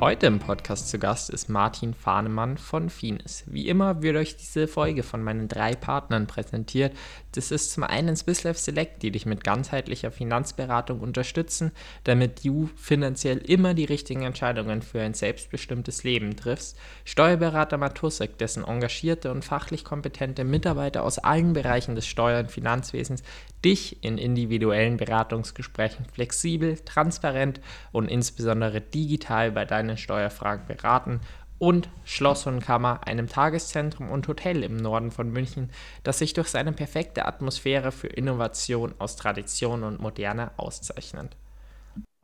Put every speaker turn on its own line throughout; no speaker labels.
Heute im Podcast zu Gast ist Martin Fahnemann von Finis. Wie immer wird euch diese Folge von meinen drei Partnern präsentiert. Das ist zum einen Swisslife Select, die dich mit ganzheitlicher Finanzberatung unterstützen, damit du finanziell immer die richtigen Entscheidungen für ein selbstbestimmtes Leben triffst. Steuerberater Matusek, dessen engagierte und fachlich kompetente Mitarbeiter aus allen Bereichen des Steuer- und Finanzwesens dich in individuellen Beratungsgesprächen flexibel, transparent und insbesondere digital bei deinen Steuerfragen beraten und Schloss und Kammer, einem Tageszentrum und Hotel im Norden von München, das sich durch seine perfekte Atmosphäre für Innovation aus Tradition und Moderne auszeichnet.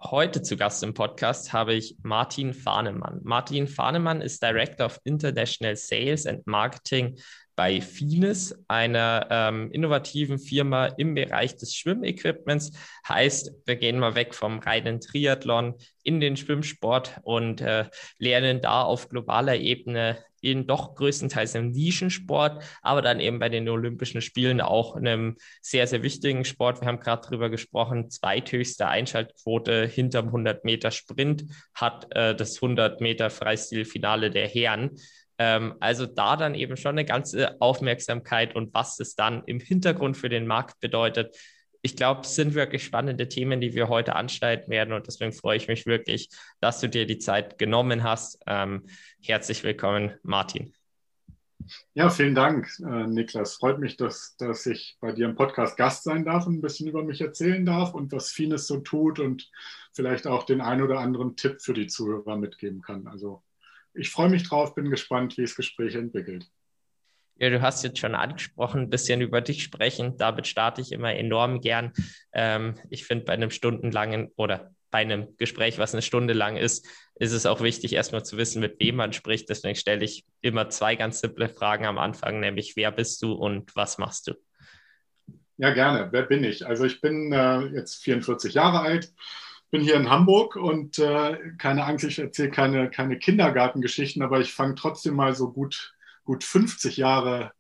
Heute zu Gast im Podcast habe ich Martin Fahnemann. Martin Fahnemann ist Director of International Sales and Marketing bei Finis, einer ähm, innovativen Firma im Bereich des Schwimmequipments. Heißt, wir gehen mal weg vom reinen Triathlon in den Schwimmsport und äh, lernen da auf globaler Ebene in doch größtenteils einem Nischensport, aber dann eben bei den Olympischen Spielen auch einem sehr, sehr wichtigen Sport. Wir haben gerade darüber gesprochen, zweithöchste Einschaltquote hinterm 100 Meter Sprint hat äh, das 100 Meter Freistilfinale der Herren. Ähm, also da dann eben schon eine ganze Aufmerksamkeit und was es dann im Hintergrund für den Markt bedeutet. Ich glaube, es sind wirklich spannende Themen, die wir heute anschneiden werden und deswegen freue ich mich wirklich, dass du dir die Zeit genommen hast. Ähm, herzlich willkommen, Martin.
Ja, vielen Dank, äh, Niklas. Freut mich, dass, dass ich bei dir im Podcast Gast sein darf und ein bisschen über mich erzählen darf und was Fines so tut und vielleicht auch den einen oder anderen Tipp für die Zuhörer mitgeben kann. Also ich freue mich drauf, bin gespannt, wie das Gespräch entwickelt.
Ja, du hast jetzt schon angesprochen, ein bisschen über dich sprechen. Damit starte ich immer enorm gern. Ähm, ich finde, bei einem stundenlangen oder bei einem Gespräch, was eine Stunde lang ist, ist es auch wichtig, erstmal zu wissen, mit wem man spricht. Deswegen stelle ich immer zwei ganz simple Fragen am Anfang, nämlich wer bist du und was machst du?
Ja, gerne. Wer bin ich? Also ich bin äh, jetzt 44 Jahre alt, bin hier in Hamburg und äh, keine Angst, ich erzähle keine, keine Kindergartengeschichten, aber ich fange trotzdem mal so gut, gut 50 Jahre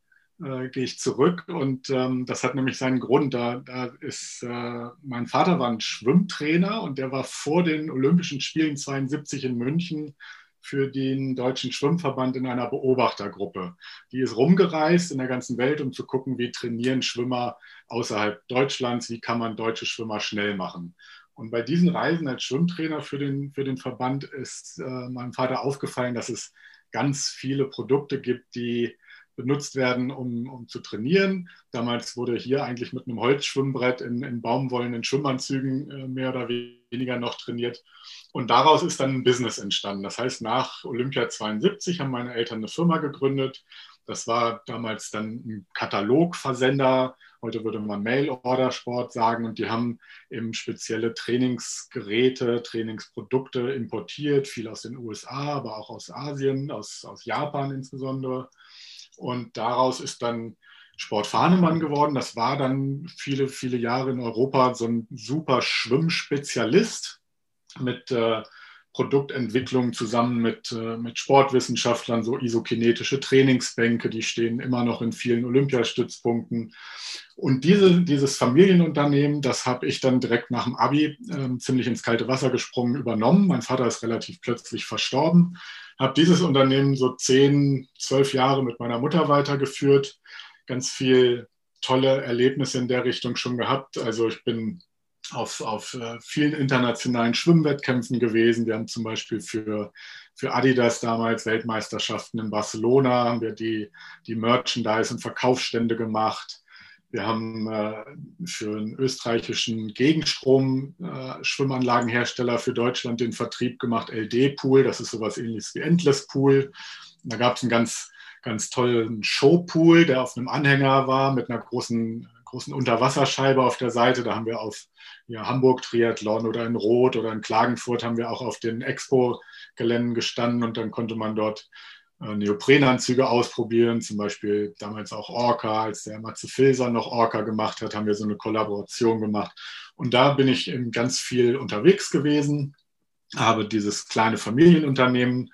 äh, gehe ich zurück und ähm, das hat nämlich seinen Grund. Da, da ist äh, mein Vater war ein Schwimmtrainer und der war vor den Olympischen Spielen 72 in München für den Deutschen Schwimmverband in einer Beobachtergruppe. Die ist rumgereist in der ganzen Welt, um zu gucken, wie trainieren Schwimmer außerhalb Deutschlands, wie kann man deutsche Schwimmer schnell machen. Und bei diesen Reisen als Schwimmtrainer für den, für den Verband ist äh, meinem Vater aufgefallen, dass es ganz viele Produkte gibt, die benutzt werden, um, um zu trainieren. Damals wurde hier eigentlich mit einem Holzschwimmbrett in, in baumwollenen Schwimmanzügen äh, mehr oder weniger noch trainiert. Und daraus ist dann ein Business entstanden. Das heißt, nach Olympia 72 haben meine Eltern eine Firma gegründet. Das war damals dann ein Katalogversender Heute würde man Mail-Order-Sport sagen und die haben eben spezielle Trainingsgeräte, Trainingsprodukte importiert, viel aus den USA, aber auch aus Asien, aus, aus Japan insbesondere. Und daraus ist dann Sport Fahnemann geworden. Das war dann viele, viele Jahre in Europa so ein super Schwimmspezialist mit äh, Produktentwicklung zusammen mit, äh, mit Sportwissenschaftlern, so isokinetische Trainingsbänke, die stehen immer noch in vielen Olympiastützpunkten. Und diese, dieses Familienunternehmen, das habe ich dann direkt nach dem Abi äh, ziemlich ins kalte Wasser gesprungen übernommen. Mein Vater ist relativ plötzlich verstorben, habe dieses Unternehmen so zehn, zwölf Jahre mit meiner Mutter weitergeführt, ganz viel tolle Erlebnisse in der Richtung schon gehabt. Also ich bin auf, auf äh, vielen internationalen Schwimmwettkämpfen gewesen. Wir haben zum Beispiel für, für Adidas damals Weltmeisterschaften in Barcelona, haben wir die, die Merchandise- und Verkaufsstände gemacht. Wir haben äh, für einen österreichischen Gegenstrom-Schwimmanlagenhersteller äh, für Deutschland den Vertrieb gemacht, LD Pool, das ist sowas ähnliches wie Endless Pool. Da gab es einen ganz, ganz tollen Showpool, der auf einem Anhänger war mit einer großen großen Unterwasserscheibe auf der Seite. Da haben wir auf ja, Hamburg Triathlon oder in Rot oder in Klagenfurt haben wir auch auf den Expo-Geländen gestanden und dann konnte man dort äh, Neoprenanzüge ausprobieren, zum Beispiel damals auch Orca, als der Matze Filser noch Orca gemacht hat, haben wir so eine Kollaboration gemacht. Und da bin ich eben ganz viel unterwegs gewesen, habe dieses kleine Familienunternehmen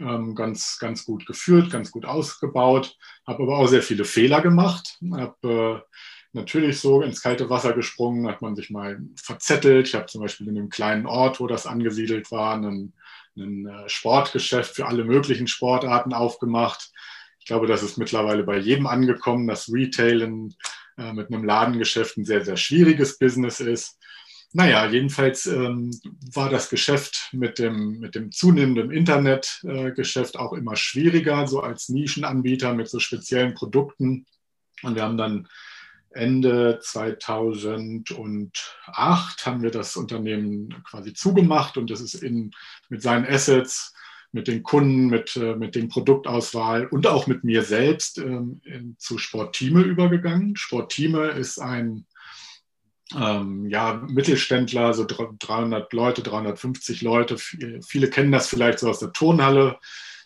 ähm, ganz, ganz gut geführt, ganz gut ausgebaut, habe aber auch sehr viele Fehler gemacht, habe äh, natürlich so ins kalte Wasser gesprungen, hat man sich mal verzettelt. Ich habe zum Beispiel in einem kleinen Ort, wo das angesiedelt war, ein äh, Sportgeschäft für alle möglichen Sportarten aufgemacht. Ich glaube, das ist mittlerweile bei jedem angekommen, dass Retailen äh, mit einem Ladengeschäft ein sehr, sehr schwieriges Business ist. Naja, jedenfalls ähm, war das Geschäft mit dem, mit dem zunehmenden Internetgeschäft äh, auch immer schwieriger, so als Nischenanbieter mit so speziellen Produkten. Und wir haben dann Ende 2008 haben wir das Unternehmen quasi zugemacht und das ist in, mit seinen Assets, mit den Kunden, mit, äh, mit den Produktauswahl und auch mit mir selbst ähm, in, zu Sporttime übergegangen. Sporttime ist ein ähm, ja, Mittelständler, so 300 Leute, 350 Leute. Viele kennen das vielleicht so aus der Turnhalle.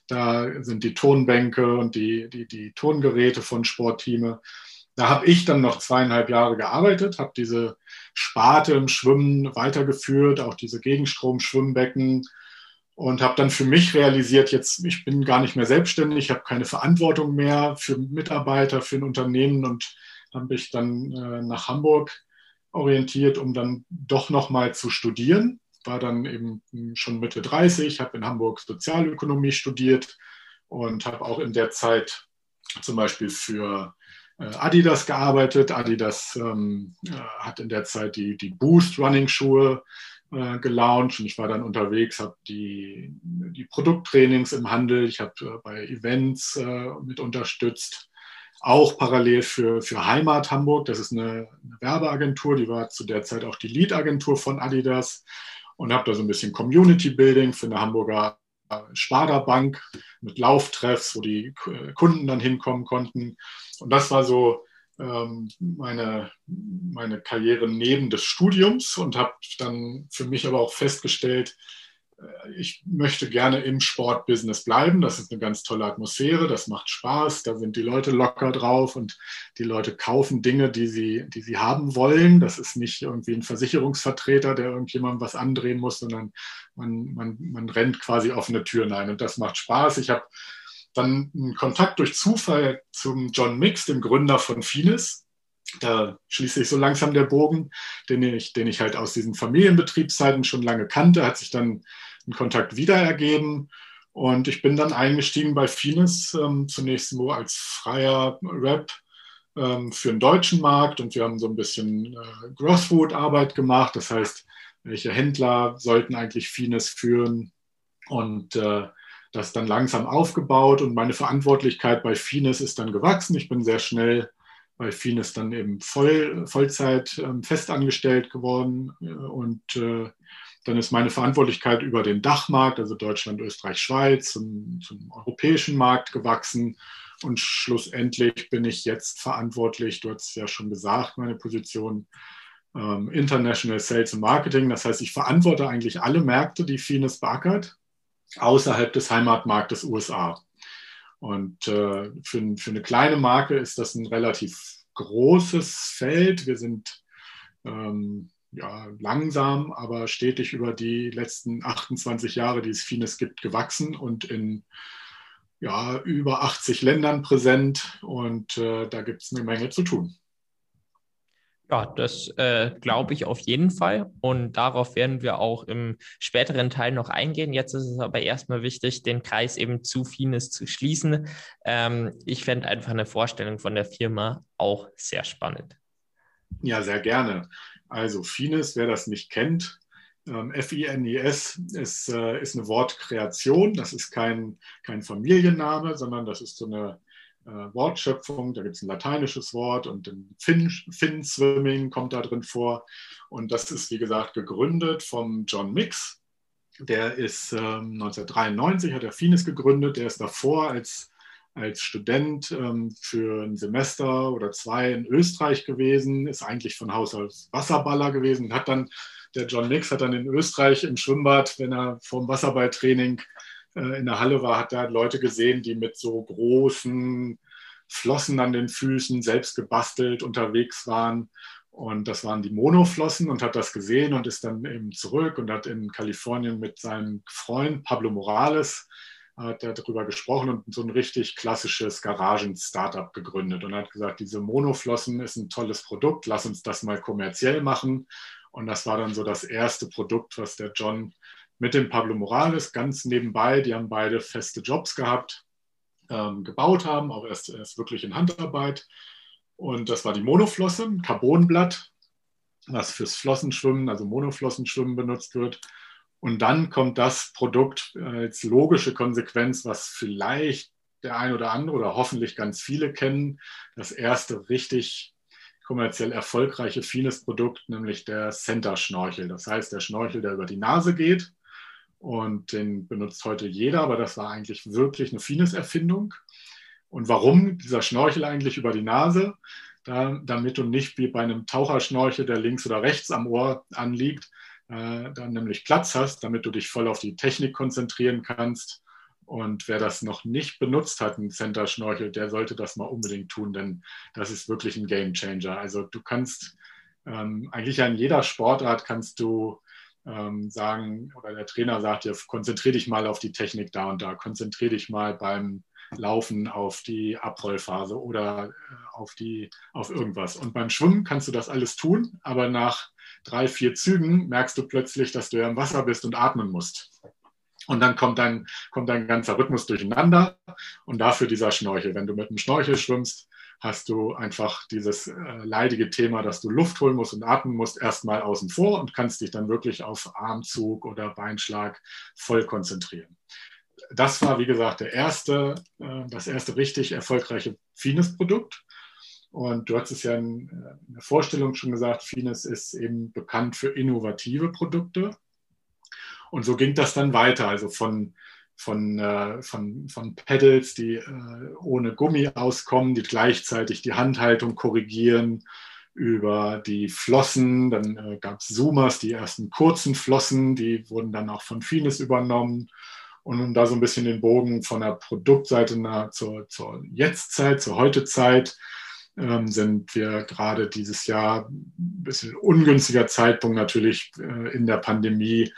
Da sind die Tonbänke und die, die, die Tongeräte von Sporttime. Da habe ich dann noch zweieinhalb Jahre gearbeitet, habe diese Sparte im Schwimmen weitergeführt, auch diese Gegenstrom-Schwimmbecken und habe dann für mich realisiert, jetzt ich bin gar nicht mehr selbstständig, ich habe keine Verantwortung mehr für Mitarbeiter, für ein Unternehmen und habe mich dann äh, nach Hamburg orientiert, um dann doch noch mal zu studieren. War dann eben schon Mitte 30, habe in Hamburg Sozialökonomie studiert und habe auch in der Zeit zum Beispiel für Adidas gearbeitet. Adidas ähm, äh, hat in der Zeit die, die Boost Running Schuhe äh, gelauncht und ich war dann unterwegs, habe die, die Produkttrainings im Handel, ich habe äh, bei Events äh, mit unterstützt. Auch parallel für, für Heimat Hamburg, das ist eine, eine Werbeagentur, die war zu der Zeit auch die Lead-Agentur von Adidas und habe da so ein bisschen Community Building für eine Hamburger Sparda Bank mit Lauftreffs, wo die Kunden dann hinkommen konnten. Und das war so ähm, meine, meine Karriere neben des Studiums und habe dann für mich aber auch festgestellt, äh, ich möchte gerne im Sportbusiness bleiben. Das ist eine ganz tolle Atmosphäre, das macht Spaß, da sind die Leute locker drauf und die Leute kaufen Dinge, die sie, die sie haben wollen. Das ist nicht irgendwie ein Versicherungsvertreter, der irgendjemandem was andrehen muss, sondern man, man, man rennt quasi offene Türen ein und das macht Spaß. Ich habe dann einen Kontakt durch Zufall zum John Mix, dem Gründer von Finis. Da schließt sich so langsam der Bogen, den ich, den ich halt aus diesen Familienbetriebszeiten schon lange kannte, hat sich dann ein Kontakt wieder ergeben. Und ich bin dann eingestiegen bei Finis, ähm, zunächst nur als freier Rap ähm, für den deutschen Markt. Und wir haben so ein bisschen äh, Grassroot-Arbeit gemacht. Das heißt, welche Händler sollten eigentlich Finis führen? Und äh, das dann langsam aufgebaut und meine Verantwortlichkeit bei Fines ist dann gewachsen. Ich bin sehr schnell bei Fines dann eben voll, Vollzeit ähm, festangestellt geworden äh, und äh, dann ist meine Verantwortlichkeit über den Dachmarkt, also Deutschland, Österreich, Schweiz, zum, zum europäischen Markt gewachsen. Und schlussendlich bin ich jetzt verantwortlich, du hast es ja schon gesagt, meine Position ähm, International Sales and Marketing. Das heißt, ich verantworte eigentlich alle Märkte, die Fines beackert außerhalb des Heimatmarktes USA. Und äh, für, für, eine kleine Marke ist das ein relativ großes Feld. Wir sind ähm, ja, langsam, aber stetig über die letzten 28 Jahre, die es Fines gibt, gewachsen und in ja, über 80 Ländern präsent. Und äh, da gibt es eine Menge zu tun.
Ja, das äh, glaube ich auf jeden Fall. Und darauf werden wir auch im späteren Teil noch eingehen. Jetzt ist es aber erstmal wichtig, den Kreis eben zu Fines zu schließen. Ähm, ich fände einfach eine Vorstellung von der Firma auch sehr spannend.
Ja, sehr gerne. Also Fines, wer das nicht kennt, ähm, F-I-N-I-S ist, äh, ist eine Wortkreation. Das ist kein, kein Familienname, sondern das ist so eine äh, Wortschöpfung. Da gibt es ein lateinisches Wort und ein Fin, fin Swimming kommt da drin vor. Und das ist, wie gesagt, gegründet vom John Mix. Der ist ähm, 1993, hat er Finis gegründet. Der ist davor als, als Student ähm, für ein Semester oder zwei in Österreich gewesen, ist eigentlich von Haus aus Wasserballer gewesen, hat dann der John Mix hat dann in Österreich im Schwimmbad, wenn er vom Wasserballtraining äh, in der Halle war, hat da Leute gesehen, die mit so großen Flossen an den Füßen, selbst gebastelt unterwegs waren. Und das waren die Monoflossen und hat das gesehen und ist dann eben zurück und hat in Kalifornien mit seinem Freund Pablo Morales hat er darüber gesprochen und so ein richtig klassisches Garagen-Startup gegründet und hat gesagt, diese Monoflossen ist ein tolles Produkt, lass uns das mal kommerziell machen. Und das war dann so das erste Produkt, was der John mit dem Pablo Morales ganz nebenbei, die haben beide feste Jobs gehabt, ähm, gebaut haben, auch erst, erst wirklich in Handarbeit. Und das war die Monoflosse, ein Carbonblatt, was fürs Flossenschwimmen, also Monoflossenschwimmen benutzt wird. Und dann kommt das Produkt als logische Konsequenz, was vielleicht der ein oder andere oder hoffentlich ganz viele kennen. Das erste richtig kommerziell erfolgreiche Fines-Produkt, nämlich der Center-Schnorchel. Das heißt, der Schnorchel, der über die Nase geht. Und den benutzt heute jeder, aber das war eigentlich wirklich eine Fines-Erfindung. Und warum dieser Schnorchel eigentlich über die Nase? Da, damit du nicht wie bei einem Taucherschnorchel, der links oder rechts am Ohr anliegt, äh, dann nämlich Platz hast, damit du dich voll auf die Technik konzentrieren kannst. Und wer das noch nicht benutzt hat, ein Center-Schnorchel, der sollte das mal unbedingt tun, denn das ist wirklich ein Game Changer. Also du kannst ähm, eigentlich an jeder Sportart kannst du ähm, sagen, oder der Trainer sagt dir, konzentriere dich mal auf die Technik da und da, konzentriere dich mal beim Laufen auf die Abrollphase oder äh, auf, die, auf irgendwas. Und beim Schwimmen kannst du das alles tun, aber nach drei, vier Zügen merkst du plötzlich, dass du ja im Wasser bist und atmen musst. Und dann kommt dein, kommt dein ganzer Rhythmus durcheinander und dafür dieser Schnorchel. Wenn du mit einem Schnorchel schwimmst, hast du einfach dieses äh, leidige Thema, dass du Luft holen musst und atmen musst, erstmal außen vor und kannst dich dann wirklich auf Armzug oder Beinschlag voll konzentrieren das war, wie gesagt, der erste, äh, das erste richtig erfolgreiche Fines-Produkt. Und du hast es ja in, in der Vorstellung schon gesagt, Fines ist eben bekannt für innovative Produkte. Und so ging das dann weiter, also von, von, äh, von, von Pedals, die äh, ohne Gummi auskommen, die gleichzeitig die Handhaltung korrigieren, über die Flossen, dann äh, gab es Zoomers, die ersten kurzen Flossen, die wurden dann auch von Fines übernommen. Und um da so ein bisschen den Bogen von der Produktseite nach zur, zur Jetztzeit, zur Heutezeit, ähm, sind wir gerade dieses Jahr ein bisschen ungünstiger Zeitpunkt natürlich äh, in der Pandemie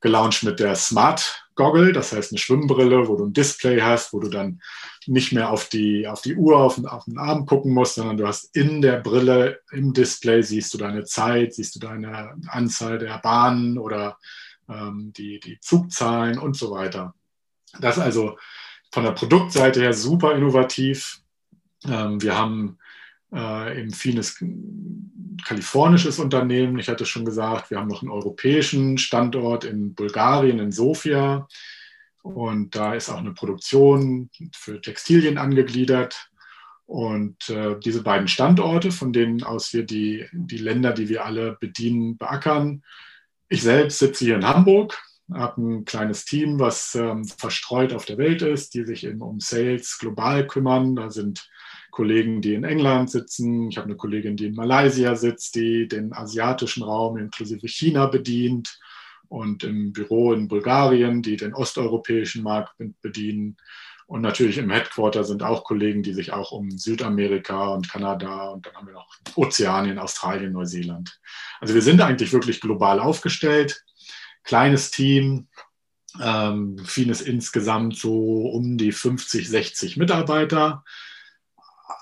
gelauncht mit der Smart Goggle, das heißt eine Schwimmbrille, wo du ein Display hast, wo du dann nicht mehr auf die, auf die Uhr, auf den, auf den Arm gucken musst, sondern du hast in der Brille, im Display siehst du deine Zeit, siehst du deine Anzahl der Bahnen oder ähm, die, die Zugzahlen und so weiter. Das also von der Produktseite her super innovativ. Ähm, wir haben äh, eben vieles kalifornisches Unternehmen. Ich hatte schon gesagt, wir haben noch einen europäischen Standort in Bulgarien, in Sofia. Und da ist auch eine Produktion für Textilien angegliedert. Und äh, diese beiden Standorte, von denen aus wir die, die Länder, die wir alle bedienen, beackern, ich selbst sitze hier in Hamburg, habe ein kleines Team, was ähm, verstreut auf der Welt ist, die sich eben um Sales global kümmern. Da sind Kollegen, die in England sitzen. Ich habe eine Kollegin, die in Malaysia sitzt, die den asiatischen Raum inklusive China bedient und im Büro in Bulgarien, die den osteuropäischen Markt bedienen. Und natürlich im Headquarter sind auch Kollegen, die sich auch um Südamerika und Kanada und dann haben wir noch Ozeanien, Australien, Neuseeland. Also wir sind eigentlich wirklich global aufgestellt. Kleines Team, ähm, vieles insgesamt so um die 50, 60 Mitarbeiter.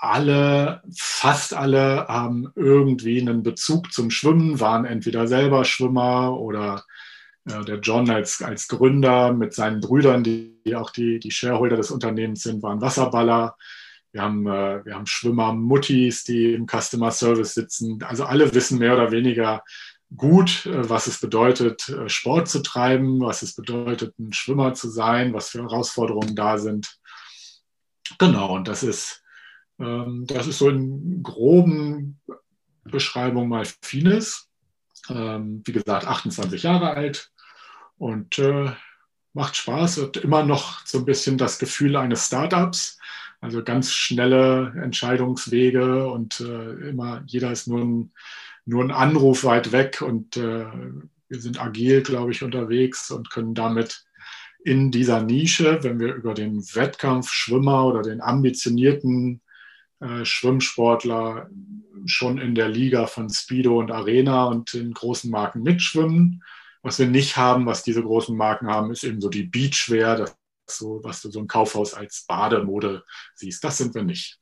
Alle, fast alle haben irgendwie einen Bezug zum Schwimmen, waren entweder selber Schwimmer oder äh, der John als, als Gründer mit seinen Brüdern, die, die auch die, die Shareholder des Unternehmens sind, waren Wasserballer. Wir haben, äh, wir haben Schwimmer, Muttis, die im Customer Service sitzen. Also alle wissen mehr oder weniger gut, äh, was es bedeutet, äh, Sport zu treiben, was es bedeutet, ein Schwimmer zu sein, was für Herausforderungen da sind. Genau, und das ist, das ist so in groben Beschreibung mal vieles. Ähm, wie gesagt, 28 Jahre alt und äh, macht Spaß, hat immer noch so ein bisschen das Gefühl eines Startups. Also ganz schnelle Entscheidungswege und äh, immer, jeder ist nur ein, nur ein Anruf weit weg und äh, wir sind agil, glaube ich, unterwegs und können damit in dieser Nische, wenn wir über den Wettkampfschwimmer oder den ambitionierten äh, Schwimmsportler schon in der Liga von Speedo und Arena und den großen Marken mitschwimmen. Was wir nicht haben, was diese großen Marken haben, ist eben so die Beachwear, das so, was du so im Kaufhaus als Bademode siehst. Das sind wir nicht.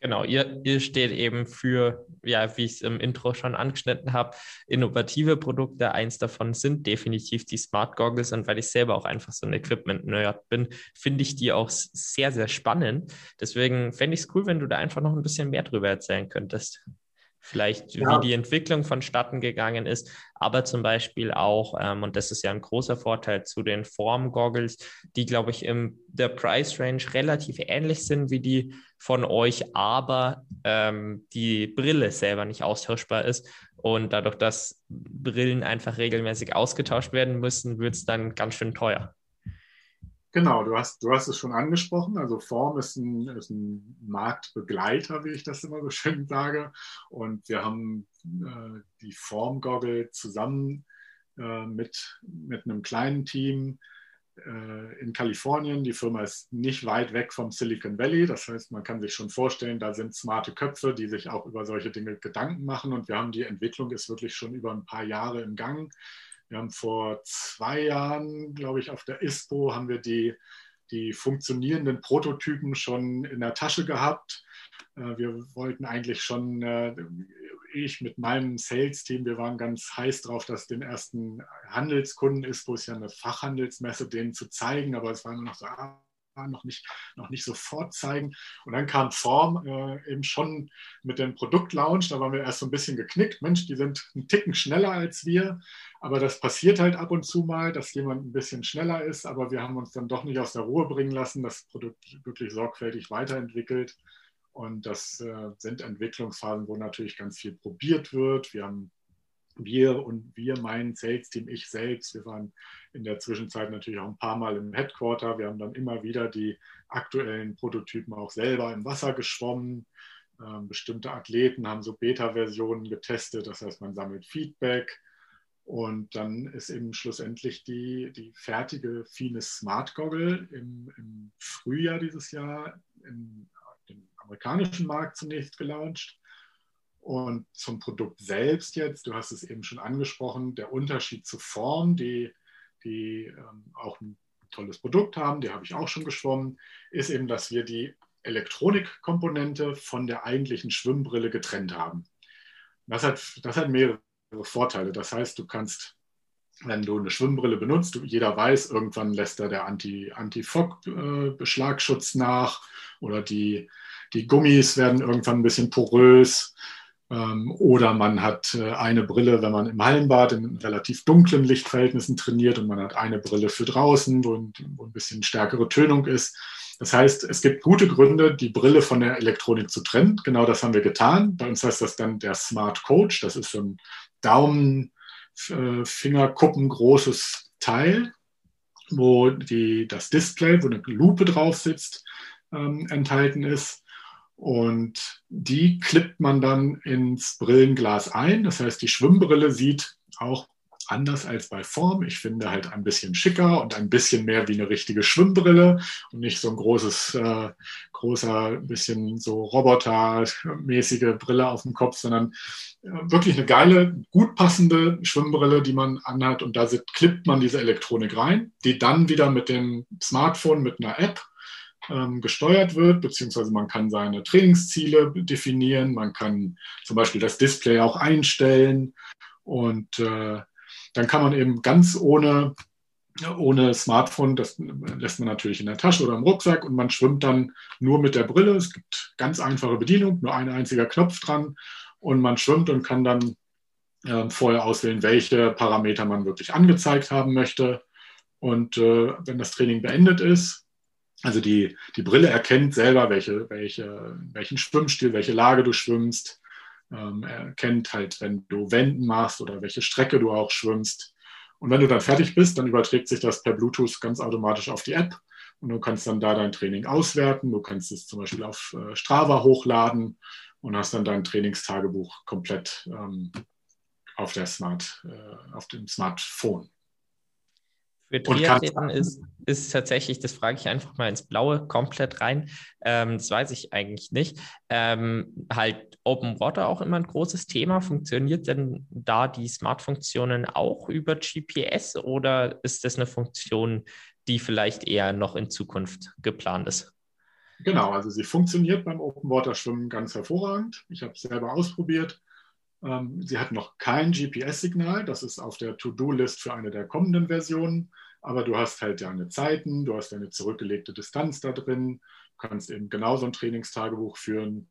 Genau, ihr, ihr steht eben für, ja, wie ich es im Intro schon angeschnitten habe, innovative Produkte. Eins davon sind definitiv die Smart Goggles. Und weil ich selber auch einfach so ein Equipment-Nerd bin, finde ich die auch sehr, sehr spannend. Deswegen fände ich es cool, wenn du da einfach noch ein bisschen mehr drüber erzählen könntest vielleicht ja. wie die Entwicklung vonstatten gegangen ist, aber zum Beispiel auch, ähm, und das ist ja ein großer Vorteil zu den Form-Goggles, die, glaube ich, in der Price-Range relativ ähnlich sind wie die von euch, aber ähm, die Brille selber nicht austauschbar ist. Und dadurch, dass Brillen einfach regelmäßig ausgetauscht werden müssen, wird es dann ganz schön teuer.
Genau, du hast, du hast es schon angesprochen. Also Form ist ein, ist ein Marktbegleiter, wie ich das immer so schön sage. Und wir haben äh, die Form-Goggle zusammen äh, mit, mit einem kleinen Team äh, in Kalifornien. Die Firma ist nicht weit weg vom Silicon Valley. Das heißt, man kann sich schon vorstellen, da sind smarte Köpfe, die sich auch über solche Dinge Gedanken machen. Und wir haben die Entwicklung ist wirklich schon über ein paar Jahre im Gang. Wir haben vor zwei Jahren, glaube ich, auf der ISPO haben wir die, die funktionierenden Prototypen schon in der Tasche gehabt. Äh, wir wollten eigentlich schon, äh, ich mit meinem Sales-Team, wir waren ganz heiß drauf, dass den ersten Handelskunden ISPO ist ja eine Fachhandelsmesse, denen zu zeigen, aber es war immer noch so, ah, noch nicht, noch nicht sofort zeigen. Und dann kam Form äh, eben schon mit dem Produktlaunch. Da waren wir erst so ein bisschen geknickt. Mensch, die sind einen Ticken schneller als wir. Aber das passiert halt ab und zu mal, dass jemand ein bisschen schneller ist. Aber wir haben uns dann doch nicht aus der Ruhe bringen lassen, das Produkt wirklich sorgfältig weiterentwickelt. Und das äh, sind Entwicklungsphasen, wo natürlich ganz viel probiert wird. Wir haben wir und wir, mein Sales-Team, ich selbst, wir waren in der Zwischenzeit natürlich auch ein paar Mal im Headquarter. Wir haben dann immer wieder die aktuellen Prototypen auch selber im Wasser geschwommen. Ähm, bestimmte Athleten haben so Beta-Versionen getestet, das heißt, man sammelt Feedback. Und dann ist eben schlussendlich die, die fertige Fine Smart Goggle im, im Frühjahr dieses Jahr im, im amerikanischen Markt zunächst gelauncht. Und zum Produkt selbst jetzt, du hast es eben schon angesprochen, der Unterschied zur Form, die, die ähm, auch ein tolles Produkt haben, die habe ich auch schon geschwommen, ist eben, dass wir die Elektronikkomponente von der eigentlichen Schwimmbrille getrennt haben. Das hat, das hat mehrere Vorteile. Das heißt, du kannst, wenn du eine Schwimmbrille benutzt, jeder weiß, irgendwann lässt da der Anti-Fog-Beschlagschutz -Anti nach oder die, die Gummis werden irgendwann ein bisschen porös. Ähm, oder man hat äh, eine Brille, wenn man im Hallenbad in relativ dunklen Lichtverhältnissen trainiert und man hat eine Brille für draußen, wo ein, bisschen stärkere Tönung ist. Das heißt, es gibt gute Gründe, die Brille von der Elektronik zu trennen. Genau das haben wir getan. Bei uns heißt das dann der Smart Coach. Das ist so ein Daumen, äh, Fingerkuppen großes Teil, wo die, das Display, wo eine Lupe drauf sitzt, ähm, enthalten ist. Und die klippt man dann ins Brillenglas ein. Das heißt, die Schwimmbrille sieht auch anders als bei Form. Ich finde halt ein bisschen schicker und ein bisschen mehr wie eine richtige Schwimmbrille und nicht so ein großes, äh, großer, bisschen so robotermäßige Brille auf dem Kopf, sondern äh, wirklich eine geile, gut passende Schwimmbrille, die man anhat und da klippt man diese Elektronik rein, die dann wieder mit dem Smartphone, mit einer App gesteuert wird, beziehungsweise man kann seine Trainingsziele definieren, man kann zum Beispiel das Display auch einstellen und äh, dann kann man eben ganz ohne, ohne Smartphone, das lässt man natürlich in der Tasche oder im Rucksack und man schwimmt dann nur mit der Brille. Es gibt ganz einfache Bedienung, nur ein einziger Knopf dran und man schwimmt und kann dann äh, vorher auswählen, welche Parameter man wirklich angezeigt haben möchte. Und äh, wenn das Training beendet ist, also die, die Brille erkennt selber, welche, welche, welchen Schwimmstil, welche Lage du schwimmst, ähm, erkennt halt, wenn du Wenden machst oder welche Strecke du auch schwimmst. Und wenn du dann fertig bist, dann überträgt sich das per Bluetooth ganz automatisch auf die App und du kannst dann da dein Training auswerten. Du kannst es zum Beispiel auf äh, Strava hochladen und hast dann dein Trainingstagebuch komplett ähm, auf, der Smart, äh, auf dem Smartphone
Für Triathleten ist, ist tatsächlich, das frage ich einfach mal ins Blaue komplett rein, ähm, das weiß ich eigentlich nicht, ähm, halt Open Water auch immer ein großes Thema. Funktioniert denn da die Smart-Funktionen auch über GPS oder ist das eine Funktion, die vielleicht eher noch in Zukunft geplant ist?
Genau, also sie funktioniert beim Open Water Schwimmen ganz hervorragend. Ich habe es selber ausprobiert. Ähm, sie hat noch kein GPS-Signal, das ist auf der To-Do-List für eine der kommenden Versionen, aber du hast halt deine Zeiten, du hast eine zurückgelegte Distanz da drin, du kannst eben genauso ein Trainingstagebuch führen,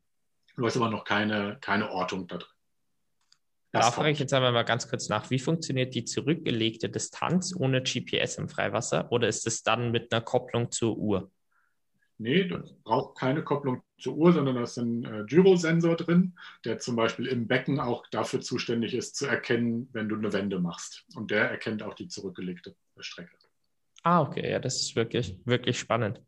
du hast aber noch keine, keine Ortung da drin.
Das da frage ich jetzt einmal mal ganz kurz nach. Wie funktioniert die zurückgelegte Distanz ohne GPS im Freiwasser? Oder ist es dann mit einer Kopplung zur Uhr?
Nee, das braucht keine Kopplung zur Uhr, sondern da ist ein äh, Gyrosensor drin, der zum Beispiel im Becken auch dafür zuständig ist, zu erkennen, wenn du eine Wende machst. Und der erkennt auch die zurückgelegte Strecke.
Ah, okay, ja, das ist wirklich, wirklich spannend.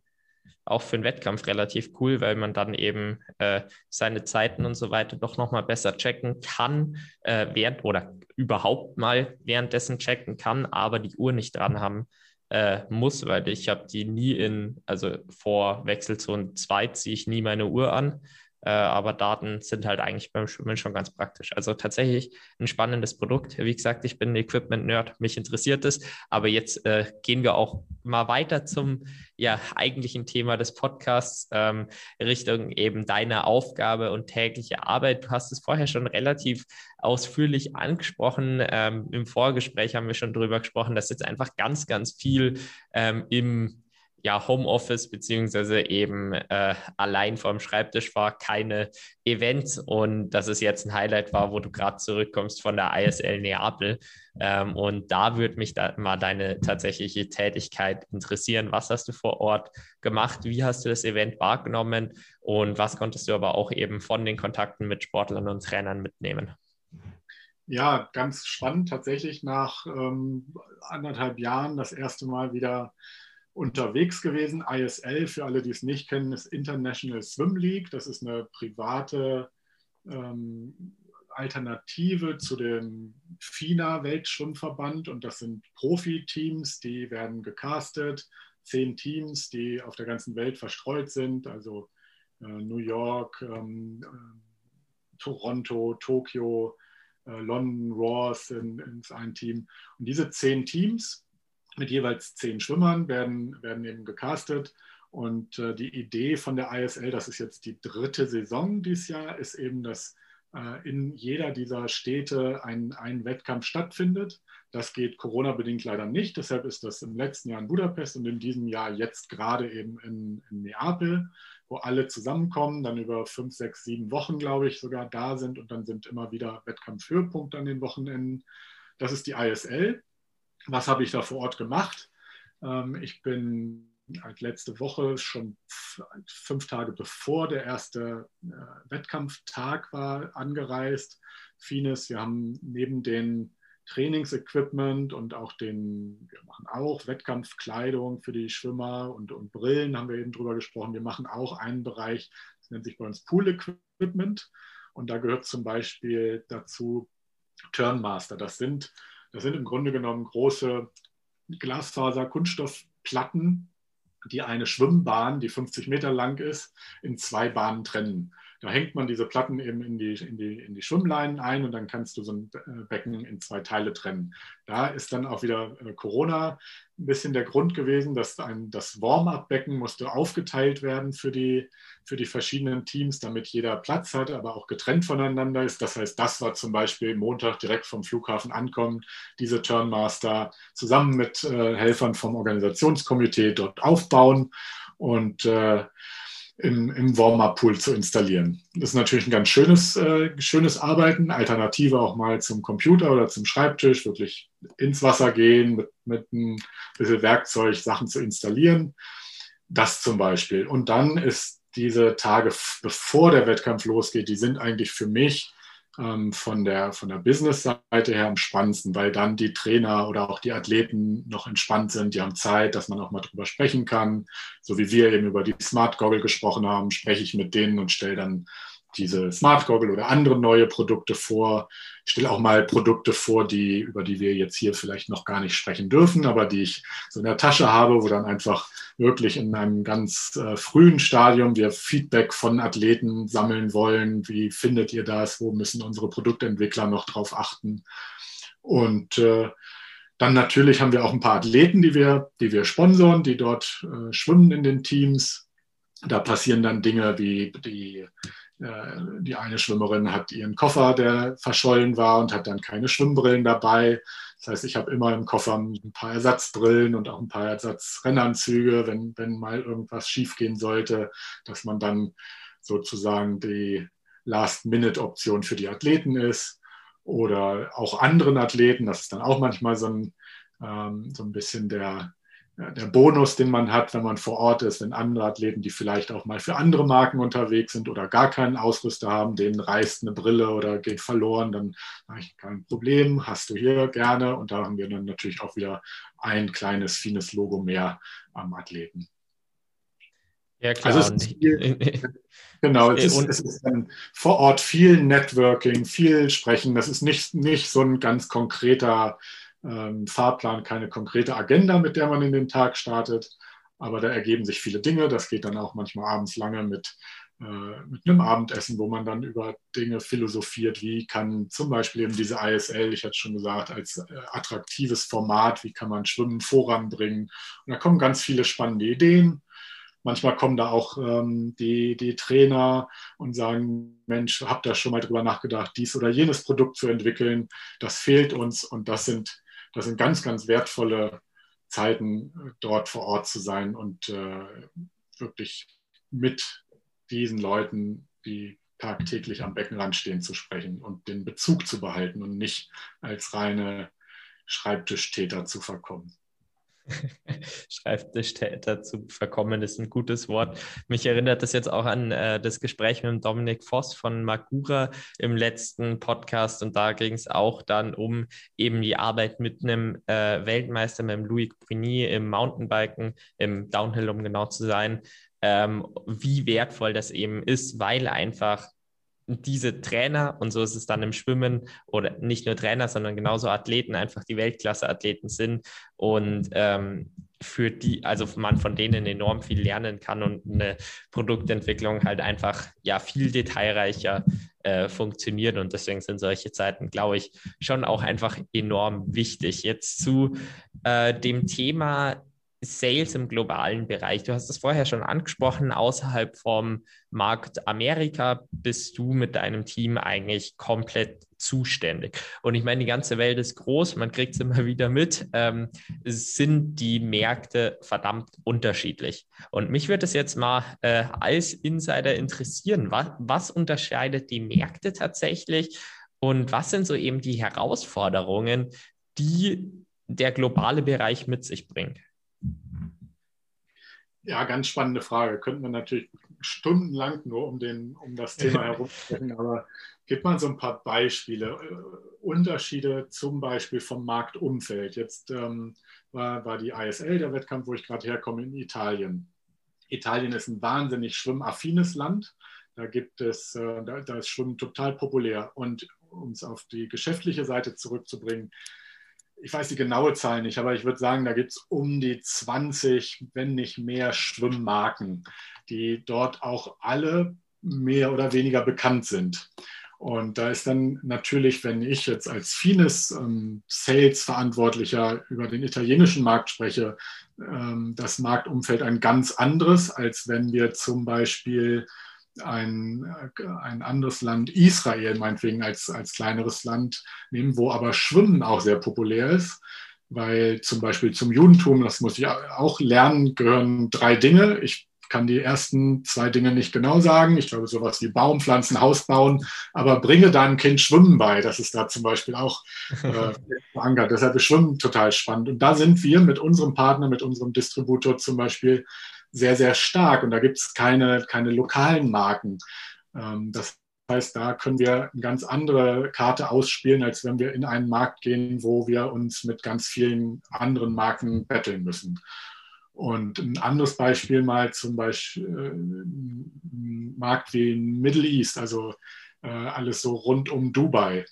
Auch für einen Wettkampf relativ cool, weil man dann eben äh, seine Zeiten und so weiter doch nochmal besser checken kann, äh, während oder überhaupt mal währenddessen checken kann, aber die Uhr nicht dran haben äh, muss, weil ich habe die nie in, also vor Wechselzone 2 ziehe ich nie meine Uhr an. Äh, aber Daten sind halt eigentlich beim Schwimmen schon ganz praktisch. Also tatsächlich ein spannendes Produkt. Wie gesagt, ich bin Equipment-Nerd, mich interessiert es. Aber jetzt äh, gehen wir auch mal weiter zum ja, eigentlichen Thema des Podcasts, ähm, Richtung eben deiner Aufgabe und tägliche Arbeit. Du hast es vorher schon relativ ausführlich angesprochen. Ähm, Im Vorgespräch haben wir schon darüber gesprochen, dass jetzt einfach ganz, ganz viel ähm, im ja, Homeoffice beziehungsweise eben äh, allein vorm Schreibtisch war, keine Events und dass es jetzt ein Highlight war, wo du gerade zurückkommst von der ISL Neapel. Ähm, und da würde mich da mal deine tatsächliche Tätigkeit interessieren. Was hast du vor Ort gemacht? Wie hast du das Event wahrgenommen? Und was konntest du aber auch eben von den Kontakten mit Sportlern und Trainern mitnehmen?
Ja, ganz spannend tatsächlich nach ähm, anderthalb Jahren das erste Mal wieder unterwegs gewesen. ISL, für alle, die es nicht kennen, ist International Swim League. Das ist eine private ähm, Alternative zu dem FINA-Weltschwimmverband. Und das sind Profiteams, die werden gecastet. Zehn Teams, die auf der ganzen Welt verstreut sind. Also äh, New York, ähm, äh, Toronto, Tokio, äh, London, Roars ist ein Team. Und diese zehn Teams mit jeweils zehn Schwimmern werden, werden eben gecastet. Und äh, die Idee von der ISL, das ist jetzt die dritte Saison dieses Jahr, ist eben, dass äh, in jeder dieser Städte ein, ein Wettkampf stattfindet. Das geht Corona-bedingt leider nicht. Deshalb ist das im letzten Jahr in Budapest und in diesem Jahr jetzt gerade eben in, in Neapel, wo alle zusammenkommen, dann über fünf, sechs, sieben Wochen, glaube ich, sogar da sind und dann sind immer wieder Wettkampfhöhepunkte an den Wochenenden. Das ist die ISL. Was habe ich da vor Ort gemacht? Ähm, ich bin halt letzte Woche schon fünf Tage bevor der erste äh, Wettkampftag war angereist. Fines, wir haben neben den Trainingsequipment und auch den, wir machen auch Wettkampfkleidung für die Schwimmer und, und Brillen, haben wir eben drüber gesprochen. Wir machen auch einen Bereich, das nennt sich bei uns Pool Equipment. Und da gehört zum Beispiel dazu Turnmaster. Das sind das sind im Grunde genommen große Glasfaser-Kunststoffplatten, die eine Schwimmbahn, die 50 Meter lang ist, in zwei Bahnen trennen. Da hängt man diese Platten eben in die, in die, in die Schwimmleinen ein und dann kannst du so ein äh, Becken in zwei Teile trennen. Da ist dann auch wieder äh, Corona ein bisschen der Grund gewesen, dass ein, das Warm-up-Becken musste aufgeteilt werden für die, für die verschiedenen Teams, damit jeder Platz hat, aber auch getrennt voneinander ist. Das heißt, das war zum Beispiel Montag direkt vom Flughafen ankommen, diese Turnmaster zusammen mit äh, Helfern vom Organisationskomitee dort aufbauen und äh, im, im Warm-Up-Pool zu installieren. Das ist natürlich ein ganz schönes, äh, schönes Arbeiten, Alternative auch mal zum Computer oder zum Schreibtisch, wirklich ins Wasser gehen, mit, mit ein bisschen Werkzeug Sachen zu installieren. Das zum Beispiel. Und dann ist diese Tage, bevor der Wettkampf losgeht, die sind eigentlich für mich ähm, von der, von der Business-Seite her am spannendsten, weil dann die Trainer oder auch die Athleten noch entspannt sind, die haben Zeit, dass man auch mal drüber sprechen kann. So wie wir eben über die Smart Goggle gesprochen haben, spreche ich mit denen und stelle dann diese Smart Goggle oder andere neue Produkte vor. Ich stelle auch mal Produkte vor, die, über die wir jetzt hier vielleicht noch gar nicht sprechen dürfen, aber die ich so in der Tasche habe, wo dann einfach wirklich in einem ganz äh, frühen Stadium wir Feedback von Athleten sammeln wollen. Wie findet ihr das? Wo müssen unsere Produktentwickler noch drauf achten? Und äh, dann natürlich haben wir auch ein paar Athleten, die wir, die wir sponsoren, die dort äh, schwimmen in den Teams. Da passieren dann Dinge wie die die eine Schwimmerin hat ihren Koffer, der verschollen war und hat dann keine Schwimmbrillen dabei. Das heißt, ich habe immer im Koffer ein paar Ersatzbrillen und auch ein paar Ersatzrennanzüge, wenn, wenn mal irgendwas schiefgehen sollte, dass man dann sozusagen die Last-Minute-Option für die Athleten ist oder auch anderen Athleten. Das ist dann auch manchmal so ein, ähm, so ein bisschen der, der Bonus, den man hat, wenn man vor Ort ist, wenn andere Athleten, die vielleicht auch mal für andere Marken unterwegs sind oder gar keinen Ausrüster haben, denen reißt eine Brille oder geht verloren, dann habe ich kein Problem, hast du hier gerne. Und da haben wir dann natürlich auch wieder ein kleines, feines Logo mehr am Athleten. Ja, klar. Also es ist viel, genau, es ist, es ist vor Ort viel Networking, viel Sprechen. Das ist nicht, nicht so ein ganz konkreter ähm, Fahrplan, keine konkrete Agenda, mit der man in den Tag startet. Aber da ergeben sich viele Dinge. Das geht dann auch manchmal abends lange mit, äh, mit einem Abendessen, wo man dann über Dinge philosophiert. Wie kann zum Beispiel eben diese ISL, ich hatte schon gesagt, als äh, attraktives Format, wie kann man Schwimmen voranbringen? Und da kommen ganz viele spannende Ideen. Manchmal kommen da auch ähm, die, die Trainer und sagen, Mensch, habt ihr schon mal drüber nachgedacht, dies oder jenes Produkt zu entwickeln? Das fehlt uns und das sind das sind ganz, ganz wertvolle Zeiten, dort vor Ort zu sein und äh, wirklich mit diesen Leuten, die tagtäglich am Beckenrand stehen, zu sprechen und den Bezug zu behalten und nicht als reine Schreibtischtäter zu verkommen.
Schreibtischtäter zu verkommen, ist ein gutes Wort. Mich erinnert das jetzt auch an äh, das Gespräch mit Dominik Voss von Magura im letzten Podcast und da ging es auch dann um eben die Arbeit mit einem äh, Weltmeister, mit dem Louis Bruni im Mountainbiken, im Downhill, um genau zu sein, ähm, wie wertvoll das eben ist, weil einfach diese Trainer, und so ist es dann im Schwimmen, oder nicht nur Trainer, sondern genauso Athleten, einfach die Weltklasse-Athleten sind und ähm, für die, also man von denen enorm viel lernen kann und eine Produktentwicklung halt einfach ja viel detailreicher äh, funktioniert und deswegen sind solche Zeiten, glaube ich, schon auch einfach enorm wichtig. Jetzt zu äh, dem Thema Sales im globalen Bereich. Du hast es vorher schon angesprochen, außerhalb vom Markt Amerika bist du mit deinem Team eigentlich komplett zuständig. Und ich meine, die ganze Welt ist groß, man kriegt es immer wieder mit, ähm, sind die Märkte verdammt unterschiedlich. Und mich würde es jetzt mal äh, als Insider interessieren, was, was unterscheidet die Märkte tatsächlich und was sind so eben die Herausforderungen, die der globale Bereich mit sich bringt?
Ja, ganz spannende Frage. Könnten wir natürlich stundenlang nur um, den, um das Thema herum sprechen, aber gibt man so ein paar Beispiele, äh, Unterschiede zum Beispiel vom Marktumfeld. Jetzt ähm, war, war die ISL, der Wettkampf, wo ich gerade herkomme, in Italien. Italien ist ein wahnsinnig schwimmaffines Land. Da gibt es, äh, da, da ist Schwimmen total populär. Und um es auf die geschäftliche Seite zurückzubringen, ich weiß die genaue Zahl nicht, aber ich würde sagen, da gibt es um die 20, wenn nicht mehr Schwimmmarken, die dort auch alle mehr oder weniger bekannt sind. Und da ist dann natürlich, wenn ich jetzt als Fines ähm, Sales-Verantwortlicher über den italienischen Markt spreche, ähm, das Marktumfeld ein ganz anderes, als wenn wir zum Beispiel ein, ein anderes Land, Israel meinetwegen als, als kleineres Land nehmen, wo aber Schwimmen auch sehr populär ist, weil zum Beispiel zum Judentum, das muss ich auch lernen, gehören drei Dinge. Ich kann die ersten zwei Dinge nicht genau sagen. Ich glaube, sowas wie Baum, Pflanzen, Haus bauen, aber bringe deinem Kind Schwimmen bei. Das ist da zum Beispiel auch äh, verankert. Deshalb ist Schwimmen total spannend. Und da sind wir mit unserem Partner, mit unserem Distributor zum Beispiel sehr, sehr stark und da gibt es keine, keine lokalen Marken. Ähm, das heißt, da können wir eine ganz andere Karte ausspielen, als wenn wir in einen Markt gehen, wo wir uns mit ganz vielen anderen Marken betteln müssen. Und ein anderes Beispiel mal zum Beispiel äh, ein Markt wie Middle East, also äh, alles so rund um Dubai.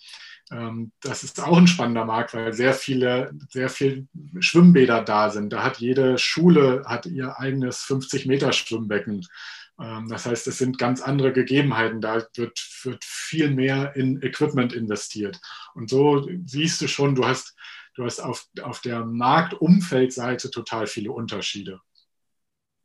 Ähm, das ist auch ein spannender Markt, weil sehr viele, sehr viele Schwimmbäder da sind. Da hat jede Schule hat ihr eigenes 50 Meter Schwimmbecken. Ähm, das heißt, es sind ganz andere Gegebenheiten. Da wird, wird viel mehr in Equipment investiert. Und so siehst du schon, du hast, du hast auf, auf der Marktumfeldseite total viele Unterschiede.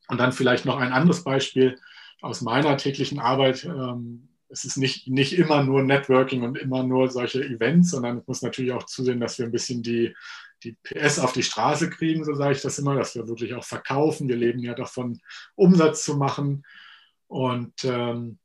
Und dann vielleicht noch ein anderes Beispiel aus meiner täglichen Arbeit. Ähm, es ist nicht, nicht immer nur Networking und immer nur solche Events, sondern es muss natürlich auch zusehen, dass wir ein bisschen die, die PS auf die Straße kriegen, so sage ich das immer, dass wir wirklich auch verkaufen. Wir leben ja davon, Umsatz zu machen. Und ähm,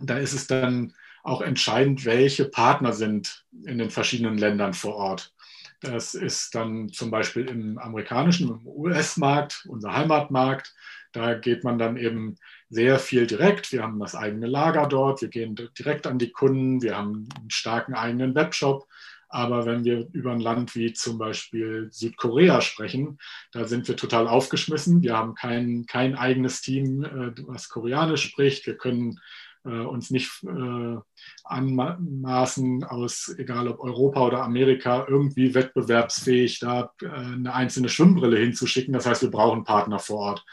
da ist es dann auch entscheidend, welche Partner sind in den verschiedenen Ländern vor Ort. Das ist dann zum Beispiel im amerikanischen, im US-Markt, unser Heimatmarkt. Da geht man dann eben sehr viel direkt. Wir haben das eigene Lager dort, wir gehen direkt an die Kunden, wir haben einen starken eigenen Webshop. Aber wenn wir über ein Land wie zum Beispiel Südkorea sprechen, da sind wir total aufgeschmissen. Wir haben kein, kein eigenes Team, äh, was Koreanisch spricht. Wir können äh, uns nicht äh, anmaßen, aus egal ob Europa oder Amerika, irgendwie wettbewerbsfähig da eine einzelne Schwimmbrille hinzuschicken. Das heißt, wir brauchen Partner vor Ort.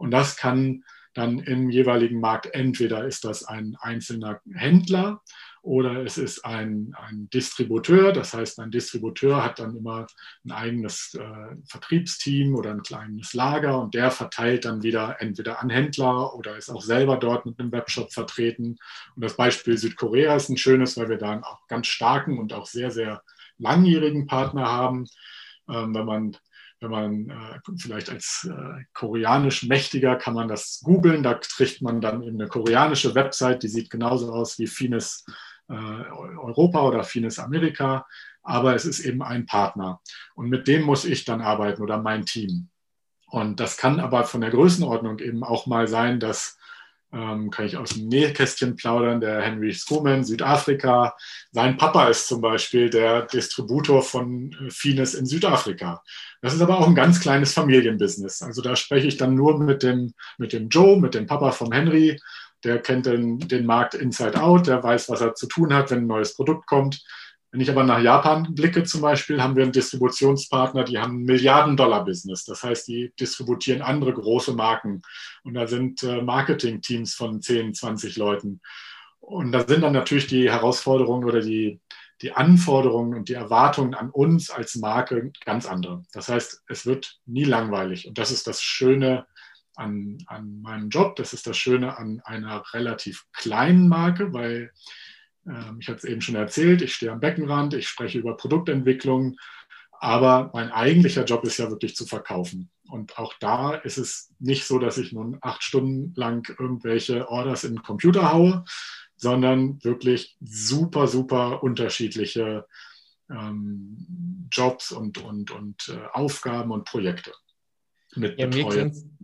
Und das kann dann im jeweiligen Markt entweder ist das ein einzelner Händler oder es ist ein, ein Distributeur. Das heißt, ein Distributeur hat dann immer ein eigenes äh, Vertriebsteam oder ein kleines Lager und der verteilt dann wieder entweder an Händler oder ist auch selber dort mit einem Webshop vertreten. Und das Beispiel Südkorea ist ein schönes, weil wir da einen auch ganz starken und auch sehr, sehr langjährigen Partner haben. Ähm, wenn man wenn man äh, vielleicht als äh, koreanisch Mächtiger kann man das googeln, da kriegt man dann eben eine koreanische Website, die sieht genauso aus wie Fines äh, Europa oder Fines Amerika, aber es ist eben ein Partner. Und mit dem muss ich dann arbeiten oder mein Team. Und das kann aber von der Größenordnung eben auch mal sein, dass ähm, kann ich aus dem Nähkästchen plaudern, der Henry Schumann, Südafrika. Sein Papa ist zum Beispiel der Distributor von äh, Fines in Südafrika. Das ist aber auch ein ganz kleines Familienbusiness. Also da spreche ich dann nur mit dem, mit dem Joe, mit dem Papa von Henry. Der kennt den, den Markt inside out, der weiß, was er zu tun hat, wenn ein neues Produkt kommt. Wenn ich aber nach Japan blicke zum Beispiel, haben wir einen Distributionspartner, die haben ein Milliarden-Dollar-Business. Das heißt, die distributieren andere große Marken. Und da sind äh, Marketing-Teams von 10, 20 Leuten. Und da sind dann natürlich die Herausforderungen oder die, die Anforderungen und die Erwartungen an uns als Marke ganz andere. Das heißt, es wird nie langweilig. Und das ist das Schöne an, an meinem Job. Das ist das Schöne an einer relativ kleinen Marke, weil ich hatte es eben schon erzählt, ich stehe am Beckenrand, ich spreche über Produktentwicklung, aber mein eigentlicher Job ist ja wirklich zu verkaufen. Und auch da ist es nicht so, dass ich nun acht Stunden lang irgendwelche Orders in den Computer haue, sondern wirklich super, super unterschiedliche ähm, Jobs und, und, und äh, Aufgaben und Projekte
mit ja, Betreuung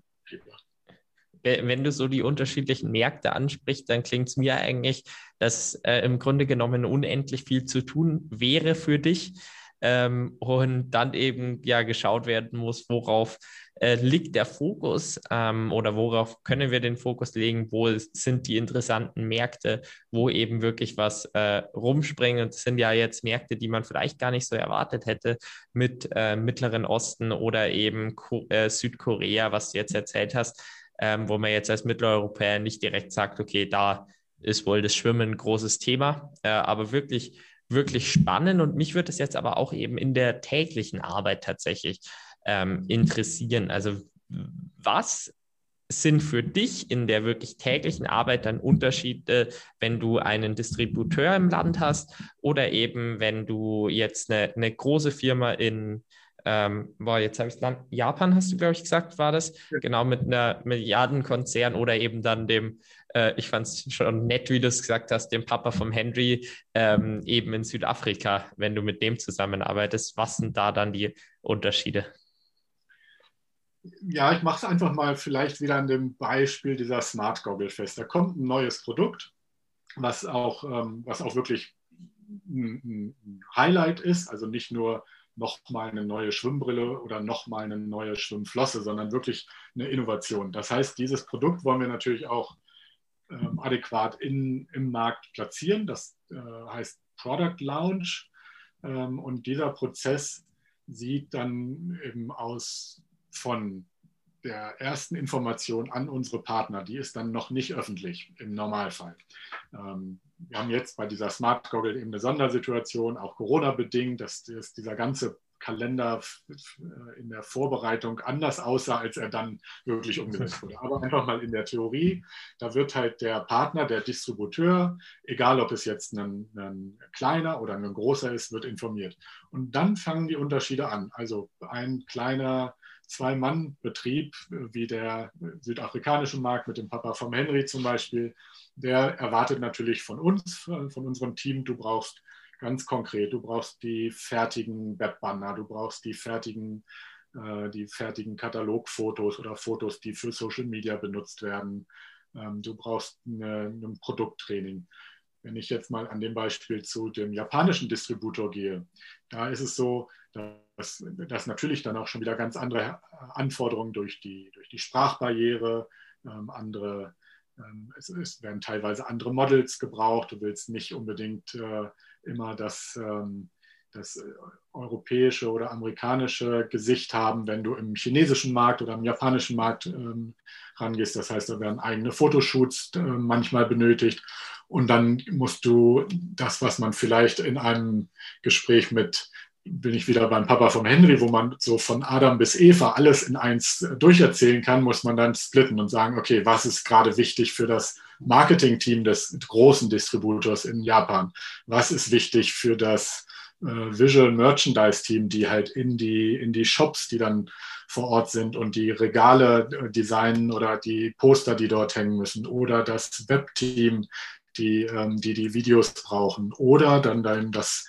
wenn du so die unterschiedlichen Märkte ansprichst, dann klingt es mir eigentlich, dass äh, im Grunde genommen unendlich viel zu tun wäre für dich. Ähm, und dann eben ja geschaut werden muss, worauf äh, liegt der Fokus ähm, oder worauf können wir den Fokus legen, wo sind die interessanten Märkte, wo eben wirklich was äh, rumspringen. Und das sind ja jetzt Märkte, die man vielleicht gar nicht so erwartet hätte mit äh, Mittleren Osten oder eben Ko äh, Südkorea, was du jetzt erzählt hast ähm, wo man jetzt als Mitteleuropäer nicht direkt sagt, okay, da ist wohl das Schwimmen ein großes Thema, äh, aber wirklich, wirklich spannend. Und mich würde es jetzt aber auch eben in der täglichen Arbeit tatsächlich ähm, interessieren. Also was sind für dich in der wirklich täglichen Arbeit dann Unterschiede, wenn du einen Distributeur im Land hast oder eben wenn du jetzt eine, eine große Firma in ähm, boah, jetzt habe ich Land, Japan hast du, glaube ich, gesagt, war das, ja. genau mit einer Milliardenkonzern oder eben dann dem, äh, ich fand es schon nett, wie du es gesagt hast, dem Papa vom Henry ähm, eben in Südafrika, wenn du mit dem zusammenarbeitest. Was sind da dann die Unterschiede?
Ja, ich mache es einfach mal vielleicht wieder an dem Beispiel dieser Smart Goggle fest. Da kommt ein neues Produkt, was auch, ähm, was auch wirklich ein, ein Highlight ist, also nicht nur nochmal eine neue Schwimmbrille oder nochmal eine neue Schwimmflosse, sondern wirklich eine Innovation. Das heißt, dieses Produkt wollen wir natürlich auch ähm, adäquat in, im Markt platzieren. Das äh, heißt Product Launch. Ähm, und dieser Prozess sieht dann eben aus von der ersten Information an unsere Partner, die ist dann noch nicht öffentlich im Normalfall. Ähm, wir haben jetzt bei dieser Smart Goggle eben eine Sondersituation, auch Corona-bedingt, dass, dass dieser ganze Kalender äh, in der Vorbereitung anders aussah, als er dann wirklich umgesetzt wurde. Aber einfach mal in der Theorie, da wird halt der Partner, der Distributeur, egal ob es jetzt ein, ein kleiner oder ein großer ist, wird informiert. Und dann fangen die Unterschiede an. Also ein kleiner Zwei-Mann-Betrieb wie der südafrikanische Markt mit dem Papa vom Henry zum Beispiel, der erwartet natürlich von uns, von unserem Team, du brauchst ganz konkret. Du brauchst die fertigen Webbanner, du brauchst die fertigen, äh, die fertigen Katalogfotos oder Fotos, die für Social Media benutzt werden. Ähm, du brauchst ein Produkttraining. Wenn ich jetzt mal an dem Beispiel zu dem japanischen Distributor gehe, da ist es so, dass, dass natürlich dann auch schon wieder ganz andere Anforderungen durch die, durch die Sprachbarriere, ähm, andere es, es, werden teilweise andere Models gebraucht. Du willst nicht unbedingt äh, immer das, ähm, das äh, europäische oder amerikanische Gesicht haben, wenn du im chinesischen Markt oder im japanischen Markt ähm, rangehst. Das heißt, da werden eigene Fotoshoots äh, manchmal benötigt. Und dann musst du das, was man vielleicht in einem Gespräch mit bin ich wieder beim Papa vom Henry, wo man so von Adam bis Eva alles in eins durcherzählen kann, muss man dann splitten und sagen, okay, was ist gerade wichtig für das Marketing-Team des großen Distributors in Japan? Was ist wichtig für das äh, Visual Merchandise-Team, die halt in die, in die Shops, die dann vor Ort sind und die Regale äh, designen oder die Poster, die dort hängen müssen oder das Web-Team, die, ähm, die die Videos brauchen oder dann, dann das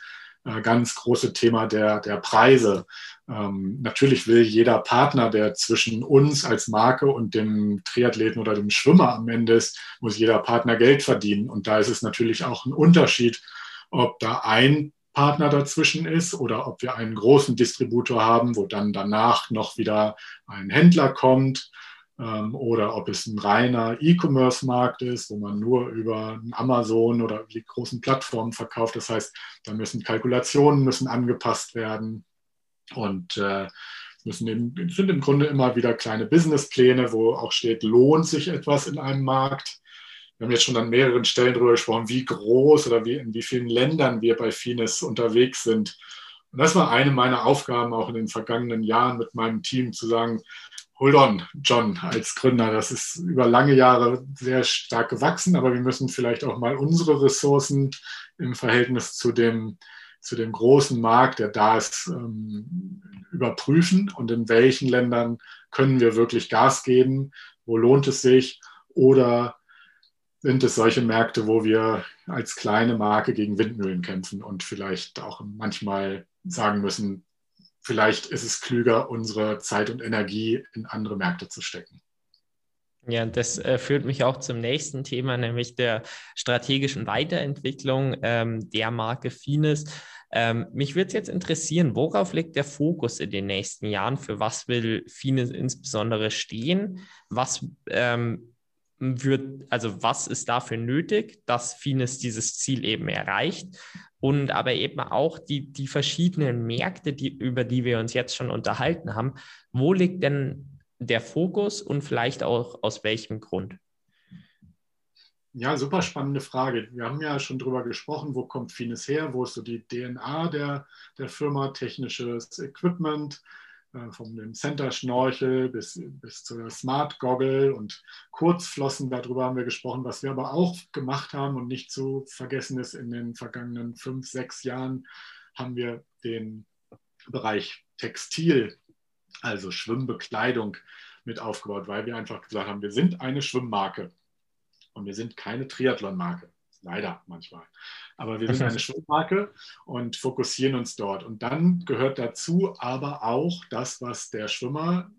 äh, ganz große Thema der, der Preise. Ähm, natürlich will jeder Partner, der zwischen uns als Marke und dem Triathleten oder dem Schwimmer am Ende ist, muss jeder Partner Geld verdienen. Und da ist es natürlich auch ein Unterschied, ob da ein Partner dazwischen ist oder ob wir einen großen Distributor haben, wo dann danach noch wieder ein Händler kommt oder ob es ein reiner E-Commerce-Markt ist, wo man nur über Amazon oder die großen Plattformen verkauft. Das heißt, da müssen Kalkulationen müssen angepasst werden und äh, müssen im, sind im Grunde immer wieder kleine Businesspläne, wo auch steht, lohnt sich etwas in einem Markt. Wir haben jetzt schon an mehreren Stellen darüber gesprochen, wie groß oder wie, in wie vielen Ländern wir bei Finis unterwegs sind. Und das war eine meiner Aufgaben auch in den vergangenen Jahren mit meinem Team, zu sagen, hold on, John, als Gründer. Das ist über lange Jahre sehr stark gewachsen, aber wir müssen vielleicht auch mal unsere Ressourcen im Verhältnis zu dem, zu dem großen Markt, der da ist, ähm, überprüfen. Und in welchen Ländern können wir wirklich Gas geben, wo lohnt es sich? Oder sind es solche Märkte, wo wir als kleine Marke gegen Windmühlen kämpfen und vielleicht auch manchmal sagen müssen, vielleicht ist es klüger, unsere Zeit und Energie in andere Märkte zu stecken.
Ja, das äh, führt mich auch zum nächsten Thema, nämlich der strategischen Weiterentwicklung ähm, der Marke Finis. Ähm, mich würde es jetzt interessieren, worauf liegt der Fokus in den nächsten Jahren? Für was will Finis insbesondere stehen? Was ähm, wird, also was ist dafür nötig, dass Finis dieses Ziel eben erreicht? und aber eben auch die, die verschiedenen Märkte, die, über die wir uns jetzt schon unterhalten haben. Wo liegt denn der Fokus und vielleicht auch aus welchem Grund?
Ja, super spannende Frage. Wir haben ja schon darüber gesprochen, wo kommt Finis her, wo ist so die DNA der, der Firma, technisches Equipment, äh, vom dem Center Schnorchel bis, bis zur Smart Goggle und Kurzflossen, darüber haben wir gesprochen. Was wir aber auch gemacht haben und nicht zu vergessen ist, in den vergangenen fünf, sechs Jahren haben wir den Bereich Textil, also Schwimmbekleidung mit aufgebaut, weil wir einfach gesagt haben, wir sind eine Schwimmmarke und wir sind keine Triathlon-Marke. Leider manchmal. Aber wir sind eine Schwimmmarke und fokussieren uns dort. Und dann gehört dazu aber auch das, was der Schwimmer,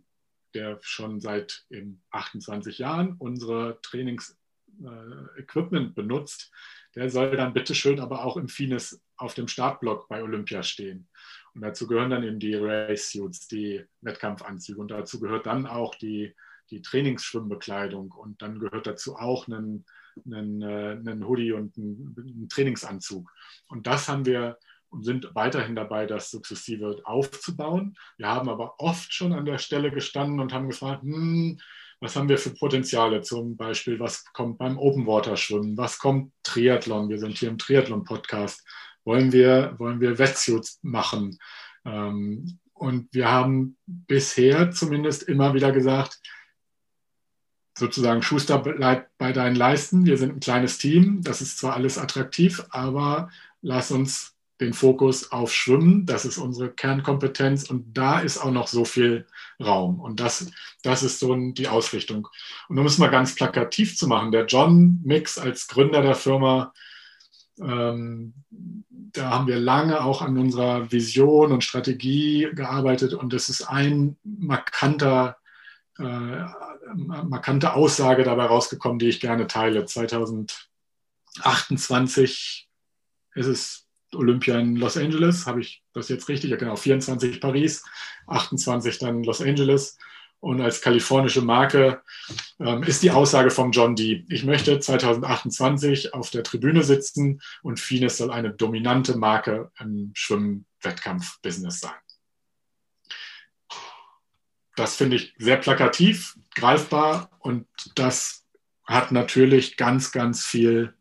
der schon seit 28 Jahren unsere Trainingsequipment äh, benutzt, der soll dann bitteschön aber auch im Fines auf dem Startblock bei Olympia stehen. Und dazu gehören dann eben die Race Suits, die Wettkampfanzüge. Und dazu gehört dann auch die, die Trainingsschwimmbekleidung. Und dann gehört dazu auch ein, ein, ein Hoodie und ein, ein Trainingsanzug. Und das haben wir und sind weiterhin dabei, das sukzessive aufzubauen. Wir haben aber oft schon an der Stelle gestanden und haben gefragt, hm, was haben wir für Potenziale? Zum Beispiel, was kommt beim Open Water Schwimmen? Was kommt Triathlon? Wir sind hier im Triathlon-Podcast. Wollen wir, wollen wir Wetsuits machen? Ähm, und wir haben bisher zumindest immer wieder gesagt, sozusagen Schuster bleibt bei deinen Leisten. Wir sind ein kleines Team. Das ist zwar alles attraktiv, aber lass uns den Fokus auf Schwimmen. Das ist unsere Kernkompetenz und da ist auch noch so viel Raum. Und das, das ist so die Ausrichtung. Und um es mal ganz plakativ zu machen, der John Mix als Gründer der Firma, ähm, da haben wir lange auch an unserer Vision und Strategie gearbeitet und es ist ein markanter, äh, markante Aussage dabei rausgekommen, die ich gerne teile. 2028 ist es Olympia in Los Angeles, habe ich das jetzt richtig? Ja, genau, 24 Paris, 28 dann Los Angeles. Und als kalifornische Marke ähm, ist die Aussage von John Dee, ich möchte 2028 auf der Tribüne sitzen und Fines soll eine dominante Marke im Schwimmwettkampf-Business sein. Das finde ich sehr plakativ, greifbar und das hat natürlich ganz, ganz viel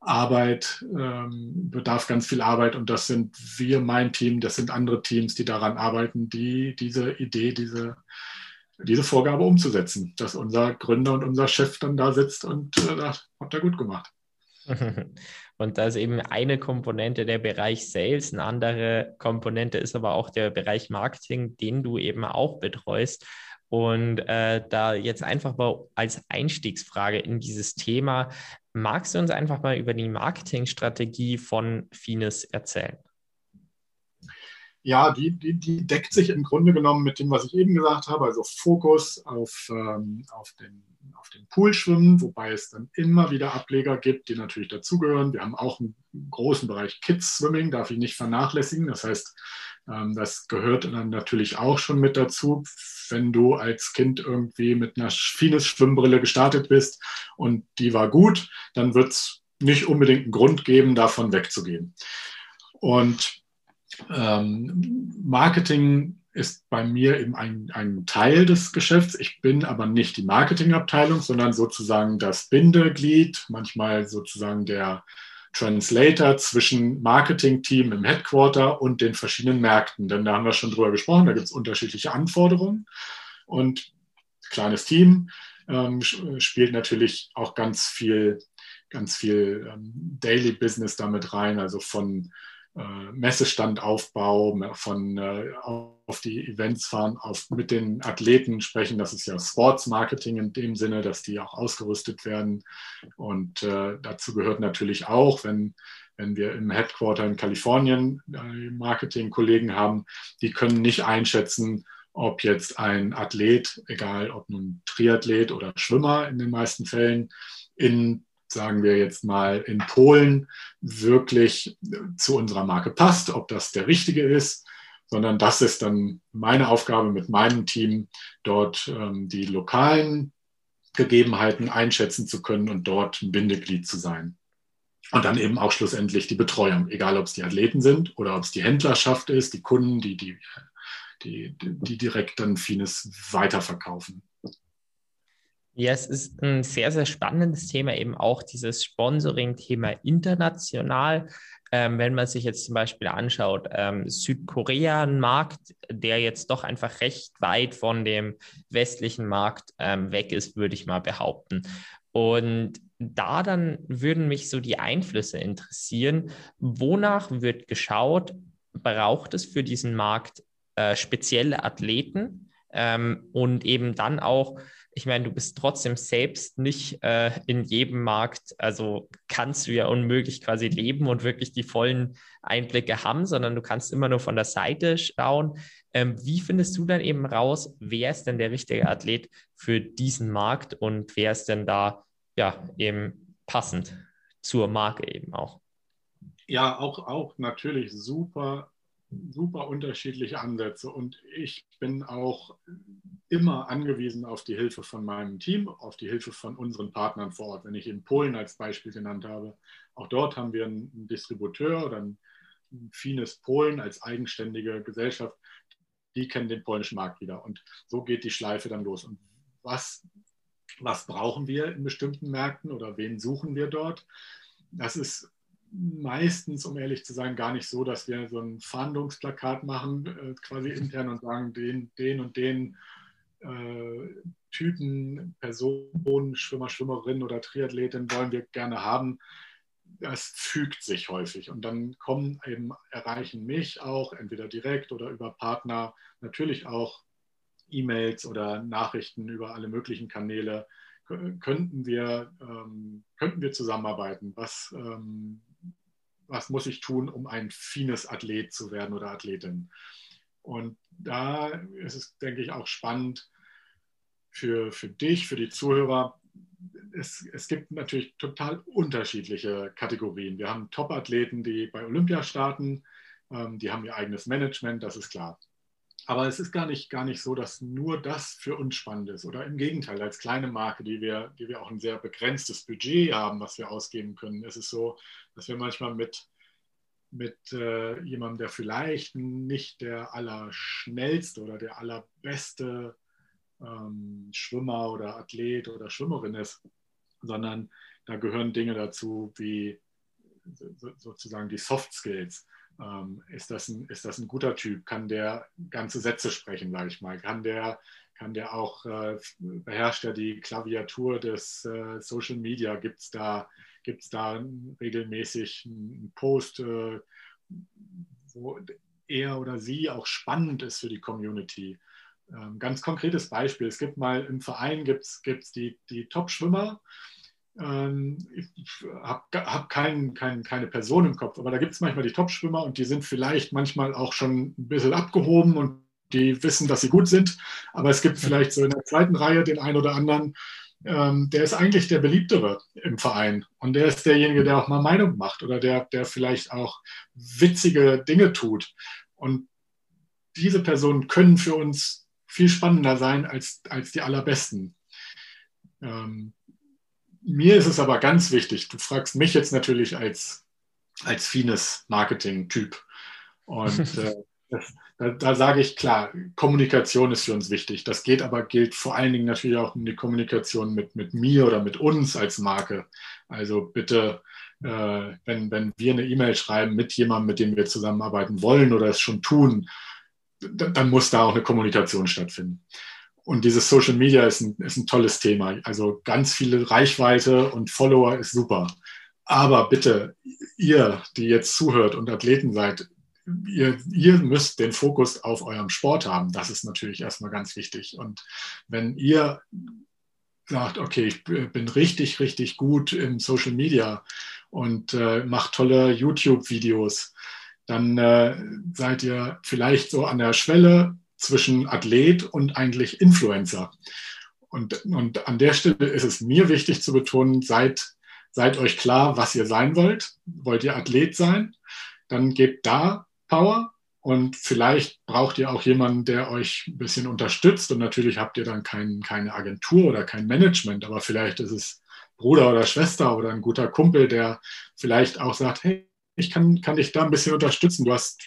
Arbeit, ähm, bedarf ganz viel Arbeit und das sind wir, mein Team, das sind andere Teams, die daran arbeiten, die diese Idee, diese, diese Vorgabe umzusetzen, dass unser Gründer und unser Chef dann da sitzt und äh, das hat er gut gemacht.
Und da ist eben eine Komponente der Bereich Sales, eine andere Komponente ist aber auch der Bereich Marketing, den du eben auch betreust. Und äh, da jetzt einfach mal als Einstiegsfrage in dieses Thema, magst du uns einfach mal über die Marketingstrategie von Finis erzählen?
Ja, die, die, die deckt sich im Grunde genommen mit dem, was ich eben gesagt habe, also Fokus auf, ähm, auf den auf den Pool schwimmen, wobei es dann immer wieder Ableger gibt, die natürlich dazugehören. Wir haben auch einen großen Bereich Kids Swimming, darf ich nicht vernachlässigen. Das heißt, ähm, das gehört dann natürlich auch schon mit dazu, wenn du als Kind irgendwie mit einer Fines Schwimmbrille gestartet bist und die war gut, dann wird es nicht unbedingt einen Grund geben, davon wegzugehen. Und ähm, Marketing ist bei mir eben ein, ein Teil des Geschäfts. Ich bin aber nicht die Marketingabteilung, sondern sozusagen das Bindeglied, manchmal sozusagen der Translator zwischen Marketingteam im Headquarter und den verschiedenen Märkten. Denn da haben wir schon drüber gesprochen, da gibt es unterschiedliche Anforderungen. Und kleines Team ähm, spielt natürlich auch ganz viel, ganz viel ähm, Daily Business damit rein, also von Messestandaufbau, von äh, auf die Events fahren, auf, mit den Athleten sprechen. Das ist ja Sports Marketing in dem Sinne, dass die auch ausgerüstet werden. Und äh, dazu gehört natürlich auch, wenn, wenn wir im Headquarter in Kalifornien äh, Marketing-Kollegen haben, die können nicht einschätzen, ob jetzt ein Athlet, egal ob nun Triathlet oder Schwimmer in den meisten Fällen, in sagen wir jetzt mal, in Polen wirklich zu unserer Marke passt, ob das der richtige ist, sondern das ist dann meine Aufgabe mit meinem Team, dort ähm, die lokalen Gegebenheiten einschätzen zu können und dort ein Bindeglied zu sein. Und dann eben auch schlussendlich die Betreuung, egal ob es die Athleten sind oder ob es die Händlerschaft ist, die Kunden, die, die, die, die direkt dann vieles weiterverkaufen.
Ja, es ist ein sehr, sehr spannendes Thema, eben auch dieses Sponsoring-Thema international. Ähm, wenn man sich jetzt zum Beispiel anschaut, ähm, Südkorea, ein Markt, der jetzt doch einfach recht weit von dem westlichen Markt ähm, weg ist, würde ich mal behaupten. Und da dann würden mich so die Einflüsse interessieren. Wonach wird geschaut? Braucht es für diesen Markt äh, spezielle Athleten? Ähm, und eben dann auch, ich meine, du bist trotzdem selbst nicht äh, in jedem Markt, also kannst du ja unmöglich quasi leben und wirklich die vollen Einblicke haben, sondern du kannst immer nur von der Seite schauen. Ähm, wie findest du dann eben raus, wer ist denn der richtige Athlet für diesen Markt und wer ist denn da ja eben passend zur Marke eben auch?
Ja, auch, auch natürlich super super unterschiedliche Ansätze und ich bin auch immer angewiesen auf die Hilfe von meinem Team, auf die Hilfe von unseren Partnern vor Ort. Wenn ich in Polen als Beispiel genannt habe, auch dort haben wir einen Distributeur oder ein Fines Polen als eigenständige Gesellschaft, die kennen den polnischen Markt wieder und so geht die Schleife dann los. Und was, was brauchen wir in bestimmten Märkten oder wen suchen wir dort? Das ist meistens, um ehrlich zu sein, gar nicht so, dass wir so ein Fahndungsplakat machen, äh, quasi intern und sagen, den, den und den äh, Typen, Personen, Schwimmer, Schwimmerin oder Triathletin wollen wir gerne haben. Das fügt sich häufig und dann kommen eben, erreichen mich auch entweder direkt oder über Partner natürlich auch E-Mails oder Nachrichten über alle möglichen Kanäle. Könnten wir, ähm, könnten wir zusammenarbeiten? Was, ähm, was muss ich tun, um ein fines Athlet zu werden oder Athletin? Und da ist es, denke ich, auch spannend für, für dich, für die Zuhörer. Es, es gibt natürlich total unterschiedliche Kategorien. Wir haben Top-Athleten, die bei Olympia starten, ähm, die haben ihr eigenes Management, das ist klar. Aber es ist gar nicht, gar nicht so, dass nur das für uns spannend ist. Oder im Gegenteil, als kleine Marke, die wir, die wir auch ein sehr begrenztes Budget haben, was wir ausgeben können, ist es so, dass wir manchmal mit, mit äh, jemandem, der vielleicht nicht der allerschnellste oder der allerbeste ähm, Schwimmer oder Athlet oder Schwimmerin ist, sondern da gehören Dinge dazu wie so, sozusagen die Soft Skills ähm, ist, das ein, ist das ein guter Typ? Kann der ganze Sätze sprechen, sage ich mal? Kann der, kann der auch, äh, beherrscht er die Klaviatur des äh, Social Media? Gibt es da, gibt's da regelmäßig einen Post, äh, wo er oder sie auch spannend ist für die Community? Ähm, ganz konkretes Beispiel, es gibt mal im Verein gibt's, gibt's die, die Top-Schwimmer, ich habe hab kein, kein, keine Person im Kopf, aber da gibt es manchmal die Top-Schwimmer und die sind vielleicht manchmal auch schon ein bisschen abgehoben und die wissen, dass sie gut sind. Aber es gibt vielleicht so in der zweiten Reihe den einen oder anderen, ähm, der ist eigentlich der beliebtere im Verein. Und der ist derjenige, der auch mal Meinung macht oder der, der vielleicht auch witzige Dinge tut. Und diese Personen können für uns viel spannender sein als, als die allerbesten. Ähm, mir ist es aber ganz wichtig, du fragst mich jetzt natürlich als, als fines Marketing-Typ. Und äh, das, da, da, sage ich klar, Kommunikation ist für uns wichtig. Das geht aber, gilt vor allen Dingen natürlich auch um die Kommunikation mit, mit mir oder mit uns als Marke. Also bitte, äh, wenn, wenn wir eine E-Mail schreiben mit jemandem, mit dem wir zusammenarbeiten wollen oder es schon tun, dann muss da auch eine Kommunikation stattfinden. Und dieses Social Media ist ein, ist ein tolles Thema. Also ganz viele Reichweite und Follower ist super. Aber bitte, ihr, die jetzt zuhört und Athleten seid, ihr, ihr müsst den Fokus auf eurem Sport haben. Das ist natürlich erstmal ganz wichtig. Und wenn ihr sagt, okay, ich bin richtig, richtig gut im Social Media und äh, mache tolle YouTube-Videos, dann äh, seid ihr vielleicht so an der Schwelle zwischen Athlet und eigentlich Influencer. Und, und an der Stelle ist es mir wichtig zu betonen, seid, seid euch klar, was ihr sein wollt. Wollt ihr Athlet sein? Dann gebt da Power und vielleicht braucht ihr auch jemanden, der euch ein bisschen unterstützt. Und natürlich habt ihr dann kein, keine Agentur oder kein Management, aber vielleicht ist es Bruder oder Schwester oder ein guter Kumpel, der vielleicht auch sagt, hey, ich kann, kann dich da ein bisschen unterstützen. Du hast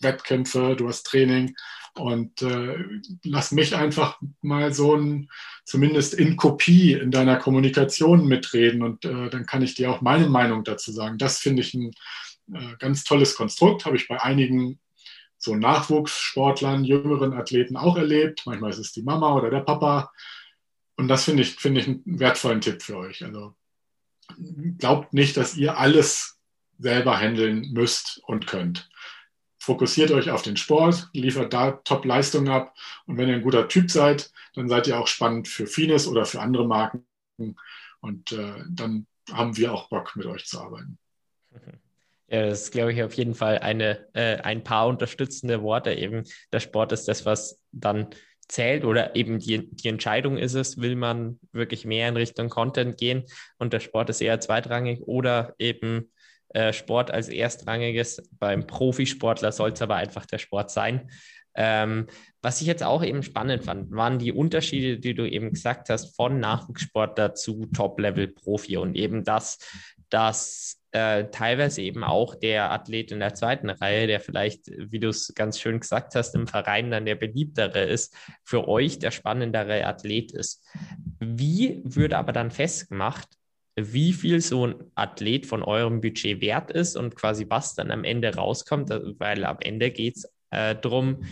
Wettkämpfe, du hast Training und äh, lass mich einfach mal so ein, zumindest in Kopie in deiner Kommunikation mitreden und äh, dann kann ich dir auch meine Meinung dazu sagen. Das finde ich ein äh, ganz tolles Konstrukt, habe ich bei einigen so Nachwuchssportlern, jüngeren Athleten auch erlebt. Manchmal ist es die Mama oder der Papa. Und das finde ich, finde ich einen wertvollen Tipp für euch. Also glaubt nicht, dass ihr alles selber handeln müsst und könnt fokussiert euch auf den Sport, liefert da Top-Leistungen ab und wenn ihr ein guter Typ seid, dann seid ihr auch spannend für Fines oder für andere Marken und äh, dann haben wir auch Bock, mit euch zu arbeiten.
Ja, das ist, glaube ich, auf jeden Fall eine, äh, ein paar unterstützende Worte. Eben der Sport ist das, was dann zählt oder eben die, die Entscheidung ist es, will man wirklich mehr in Richtung Content gehen und der Sport ist eher zweitrangig oder eben äh, Sport als erstrangiges. Beim Profisportler soll es aber einfach der Sport sein. Ähm, was ich jetzt auch eben spannend fand, waren die Unterschiede, die du eben gesagt hast, von Nachwuchssportler zu Top-Level-Profi und eben das, dass äh, teilweise eben auch der Athlet in der zweiten Reihe, der vielleicht, wie du es ganz schön gesagt hast, im Verein dann der beliebtere ist, für euch der spannendere Athlet ist. Wie würde aber dann festgemacht, wie viel so ein Athlet von eurem Budget wert ist und quasi was dann am Ende rauskommt, weil am Ende geht es äh, darum,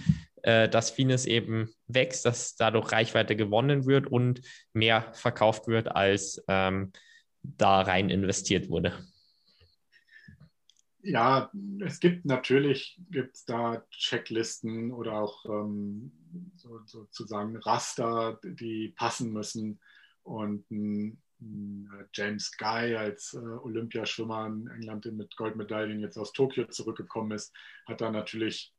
äh, dass Fines eben wächst, dass dadurch Reichweite gewonnen wird und mehr verkauft wird, als ähm, da rein investiert wurde.
Ja, es gibt natürlich gibt's da Checklisten oder auch ähm, so, sozusagen Raster, die passen müssen. Und ein James Guy als äh, Olympiaschwimmer in England, der mit Goldmedaillen jetzt aus Tokio zurückgekommen ist, hat da natürlich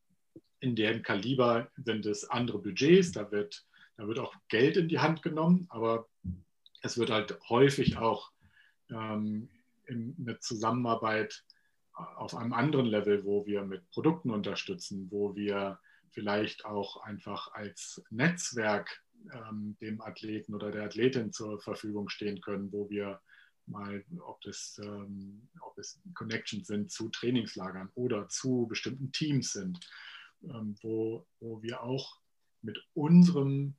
in deren Kaliber sind es andere Budgets, da wird, da wird auch Geld in die Hand genommen, aber es wird halt häufig auch ähm, in, eine Zusammenarbeit auf einem anderen Level, wo wir mit Produkten unterstützen, wo wir vielleicht auch einfach als Netzwerk ähm, dem Athleten oder der Athletin zur Verfügung stehen können, wo wir mal, ob das, ähm, Connections sind zu Trainingslagern oder zu bestimmten Teams sind, ähm, wo, wo wir auch mit unserem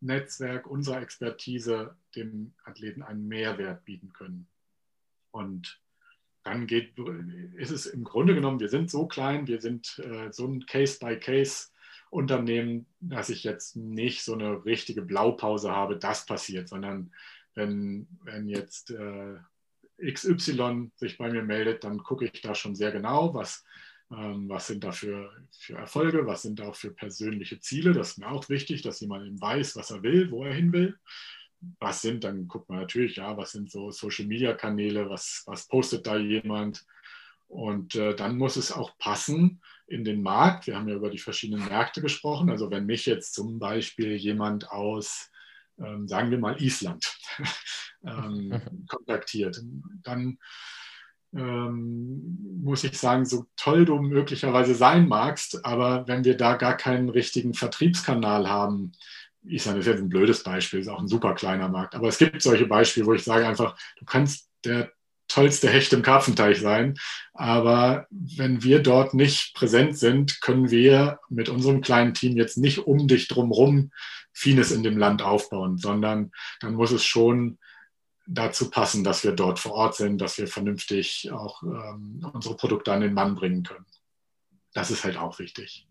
Netzwerk, unserer Expertise dem Athleten einen Mehrwert bieten können. Und dann geht, ist es im Grunde genommen, wir sind so klein, wir sind äh, so ein Case-by-Case-Unternehmen, dass ich jetzt nicht so eine richtige Blaupause habe, das passiert, sondern wenn, wenn jetzt äh, XY sich bei mir meldet, dann gucke ich da schon sehr genau, was, ähm, was sind da für, für Erfolge, was sind da auch für persönliche Ziele. Das ist mir auch wichtig, dass jemand eben weiß, was er will, wo er hin will was sind, dann guckt man natürlich, ja, was sind so Social-Media-Kanäle, was, was postet da jemand. Und äh, dann muss es auch passen in den Markt. Wir haben ja über die verschiedenen Märkte gesprochen. Also wenn mich jetzt zum Beispiel jemand aus, ähm, sagen wir mal, Island ähm, kontaktiert, dann ähm, muss ich sagen, so toll du möglicherweise sein magst, aber wenn wir da gar keinen richtigen Vertriebskanal haben, Island ist jetzt ein blödes Beispiel, ist auch ein super kleiner Markt. Aber es gibt solche Beispiele, wo ich sage einfach, du kannst der tollste Hecht im Karpfenteich sein. Aber wenn wir dort nicht präsent sind, können wir mit unserem kleinen Team jetzt nicht um dich drumherum vieles in dem Land aufbauen, sondern dann muss es schon dazu passen, dass wir dort vor Ort sind, dass wir vernünftig auch ähm, unsere Produkte an den Mann bringen können. Das ist halt auch wichtig.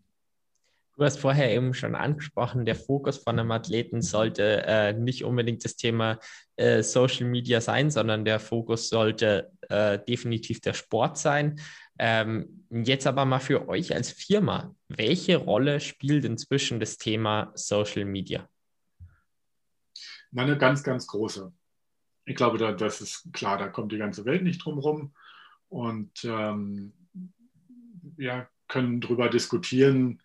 Du hast vorher eben schon angesprochen, der Fokus von einem Athleten sollte äh, nicht unbedingt das Thema äh, Social Media sein, sondern der Fokus sollte äh, definitiv der Sport sein. Ähm, jetzt aber mal für euch als Firma, welche Rolle spielt inzwischen das Thema Social Media?
Eine ganz, ganz große. Ich glaube, da, das ist klar, da kommt die ganze Welt nicht drum rum. Und ähm, wir können darüber diskutieren,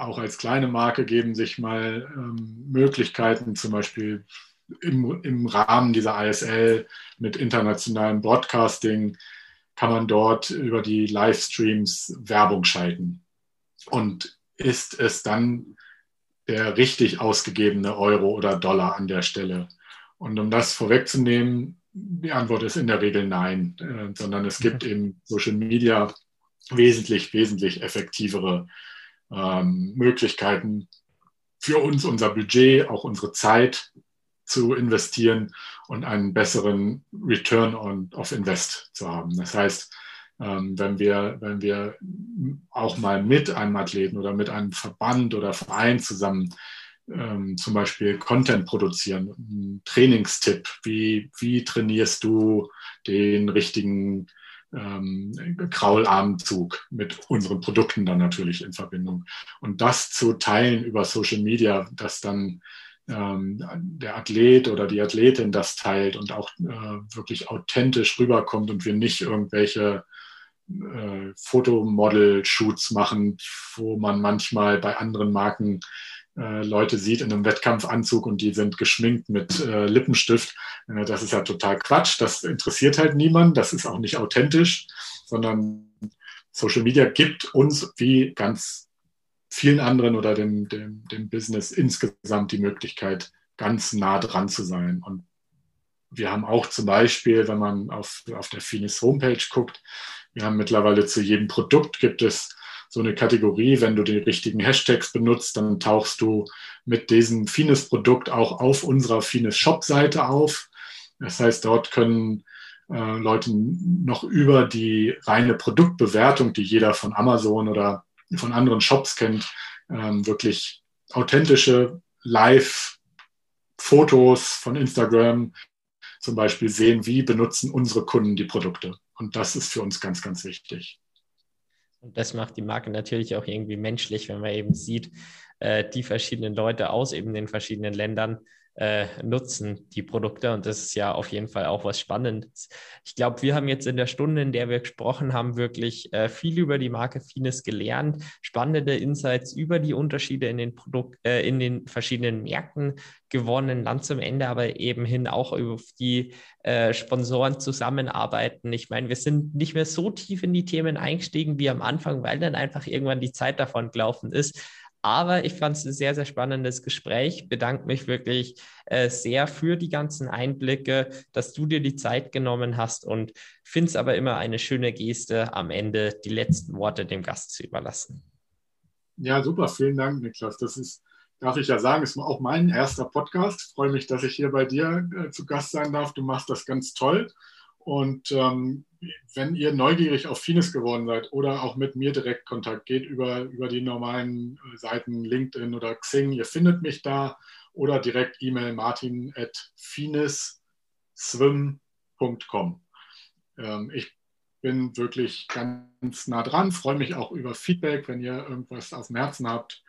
auch als kleine Marke geben sich mal ähm, Möglichkeiten, zum Beispiel im, im Rahmen dieser ISL mit internationalem Broadcasting kann man dort über die Livestreams Werbung schalten. Und ist es dann der richtig ausgegebene Euro oder Dollar an der Stelle? Und um das vorwegzunehmen, die Antwort ist in der Regel nein, äh, sondern es gibt eben Social Media wesentlich, wesentlich effektivere ähm, Möglichkeiten für uns, unser Budget, auch unsere Zeit zu investieren und einen besseren Return on, of Invest zu haben. Das heißt, ähm, wenn, wir, wenn wir auch mal mit einem Athleten oder mit einem Verband oder Verein zusammen ähm, zum Beispiel Content produzieren, einen Trainingstipp, wie, wie trainierst du den richtigen ähm, Kraularmzug mit unseren Produkten dann natürlich in Verbindung. Und das zu teilen über Social Media, dass dann ähm, der Athlet oder die Athletin das teilt und auch äh, wirklich authentisch rüberkommt und wir nicht irgendwelche äh, Fotomodel-Shoots machen, wo man manchmal bei anderen Marken äh, Leute sieht in einem Wettkampfanzug und die sind geschminkt mit äh, Lippenstift. Äh, das ist ja total Quatsch. Das interessiert halt niemand. Das ist auch nicht authentisch, sondern Social Media gibt uns wie ganz vielen anderen oder dem, dem, dem Business insgesamt die Möglichkeit, ganz nah dran zu sein. Und wir haben auch zum Beispiel, wenn man auf, auf der Finis Homepage guckt, wir haben mittlerweile zu jedem Produkt gibt es so eine Kategorie, wenn du die richtigen Hashtags benutzt, dann tauchst du mit diesem Finis-Produkt auch auf unserer Finis-Shop-Seite auf. Das heißt, dort können äh, Leute noch über die reine Produktbewertung, die jeder von Amazon oder von anderen Shops kennt, ähm, wirklich authentische Live-Fotos von Instagram zum Beispiel sehen, wie benutzen unsere Kunden die Produkte. Und das ist für uns ganz, ganz wichtig.
Und das macht die Marke natürlich auch irgendwie menschlich, wenn man eben sieht, äh, die verschiedenen Leute aus eben den verschiedenen Ländern äh, nutzen die Produkte und das ist ja auf jeden Fall auch was Spannendes. Ich glaube, wir haben jetzt in der Stunde, in der wir gesprochen haben, wirklich äh, viel über die Marke Finis gelernt, spannende Insights über die Unterschiede in den Produkt, äh, in den verschiedenen Märkten gewonnen, dann zum Ende aber eben hin auch auf die äh, Sponsoren zusammenarbeiten. Ich meine, wir sind nicht mehr so tief in die Themen eingestiegen wie am Anfang, weil dann einfach irgendwann die Zeit davon gelaufen ist. Aber ich fand es ein sehr, sehr spannendes Gespräch. Bedanke mich wirklich äh, sehr für die ganzen Einblicke, dass du dir die Zeit genommen hast und finde es aber immer eine schöne Geste, am Ende die letzten Worte dem Gast zu überlassen.
Ja, super. Vielen Dank, Niklas. Das ist, darf ich ja sagen, ist auch mein erster Podcast. Freue mich, dass ich hier bei dir äh, zu Gast sein darf. Du machst das ganz toll. Und ähm, wenn ihr neugierig auf Finis geworden seid oder auch mit mir direkt Kontakt geht über, über die normalen äh, Seiten LinkedIn oder Xing, ihr findet mich da oder direkt E-Mail martin at finiswim.com. Ähm, ich bin wirklich ganz nah dran, freue mich auch über Feedback, wenn ihr irgendwas auf dem Herzen habt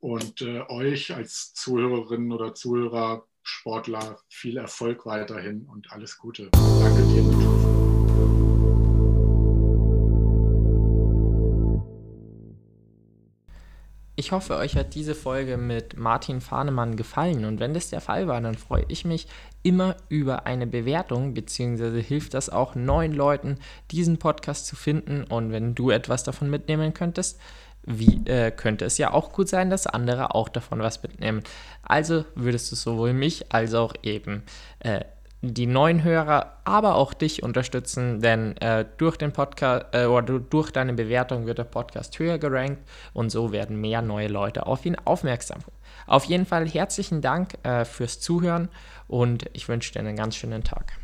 und äh, euch als Zuhörerinnen oder Zuhörer Sportler viel Erfolg weiterhin und alles Gute. Danke dir.
Ich hoffe, euch hat diese Folge mit Martin Fahnemann gefallen und wenn das der Fall war, dann freue ich mich immer über eine Bewertung, beziehungsweise hilft das auch neuen Leuten, diesen Podcast zu finden und wenn du etwas davon mitnehmen könntest, wie, äh, könnte es ja auch gut sein, dass andere auch davon was mitnehmen. Also würdest du sowohl mich als auch eben äh, die neuen Hörer, aber auch dich unterstützen, denn äh, durch den Podcast äh, oder durch deine Bewertung wird der Podcast höher gerankt und so werden mehr neue Leute auf ihn aufmerksam. Auf jeden Fall herzlichen Dank äh, fürs Zuhören und ich wünsche dir einen ganz schönen Tag.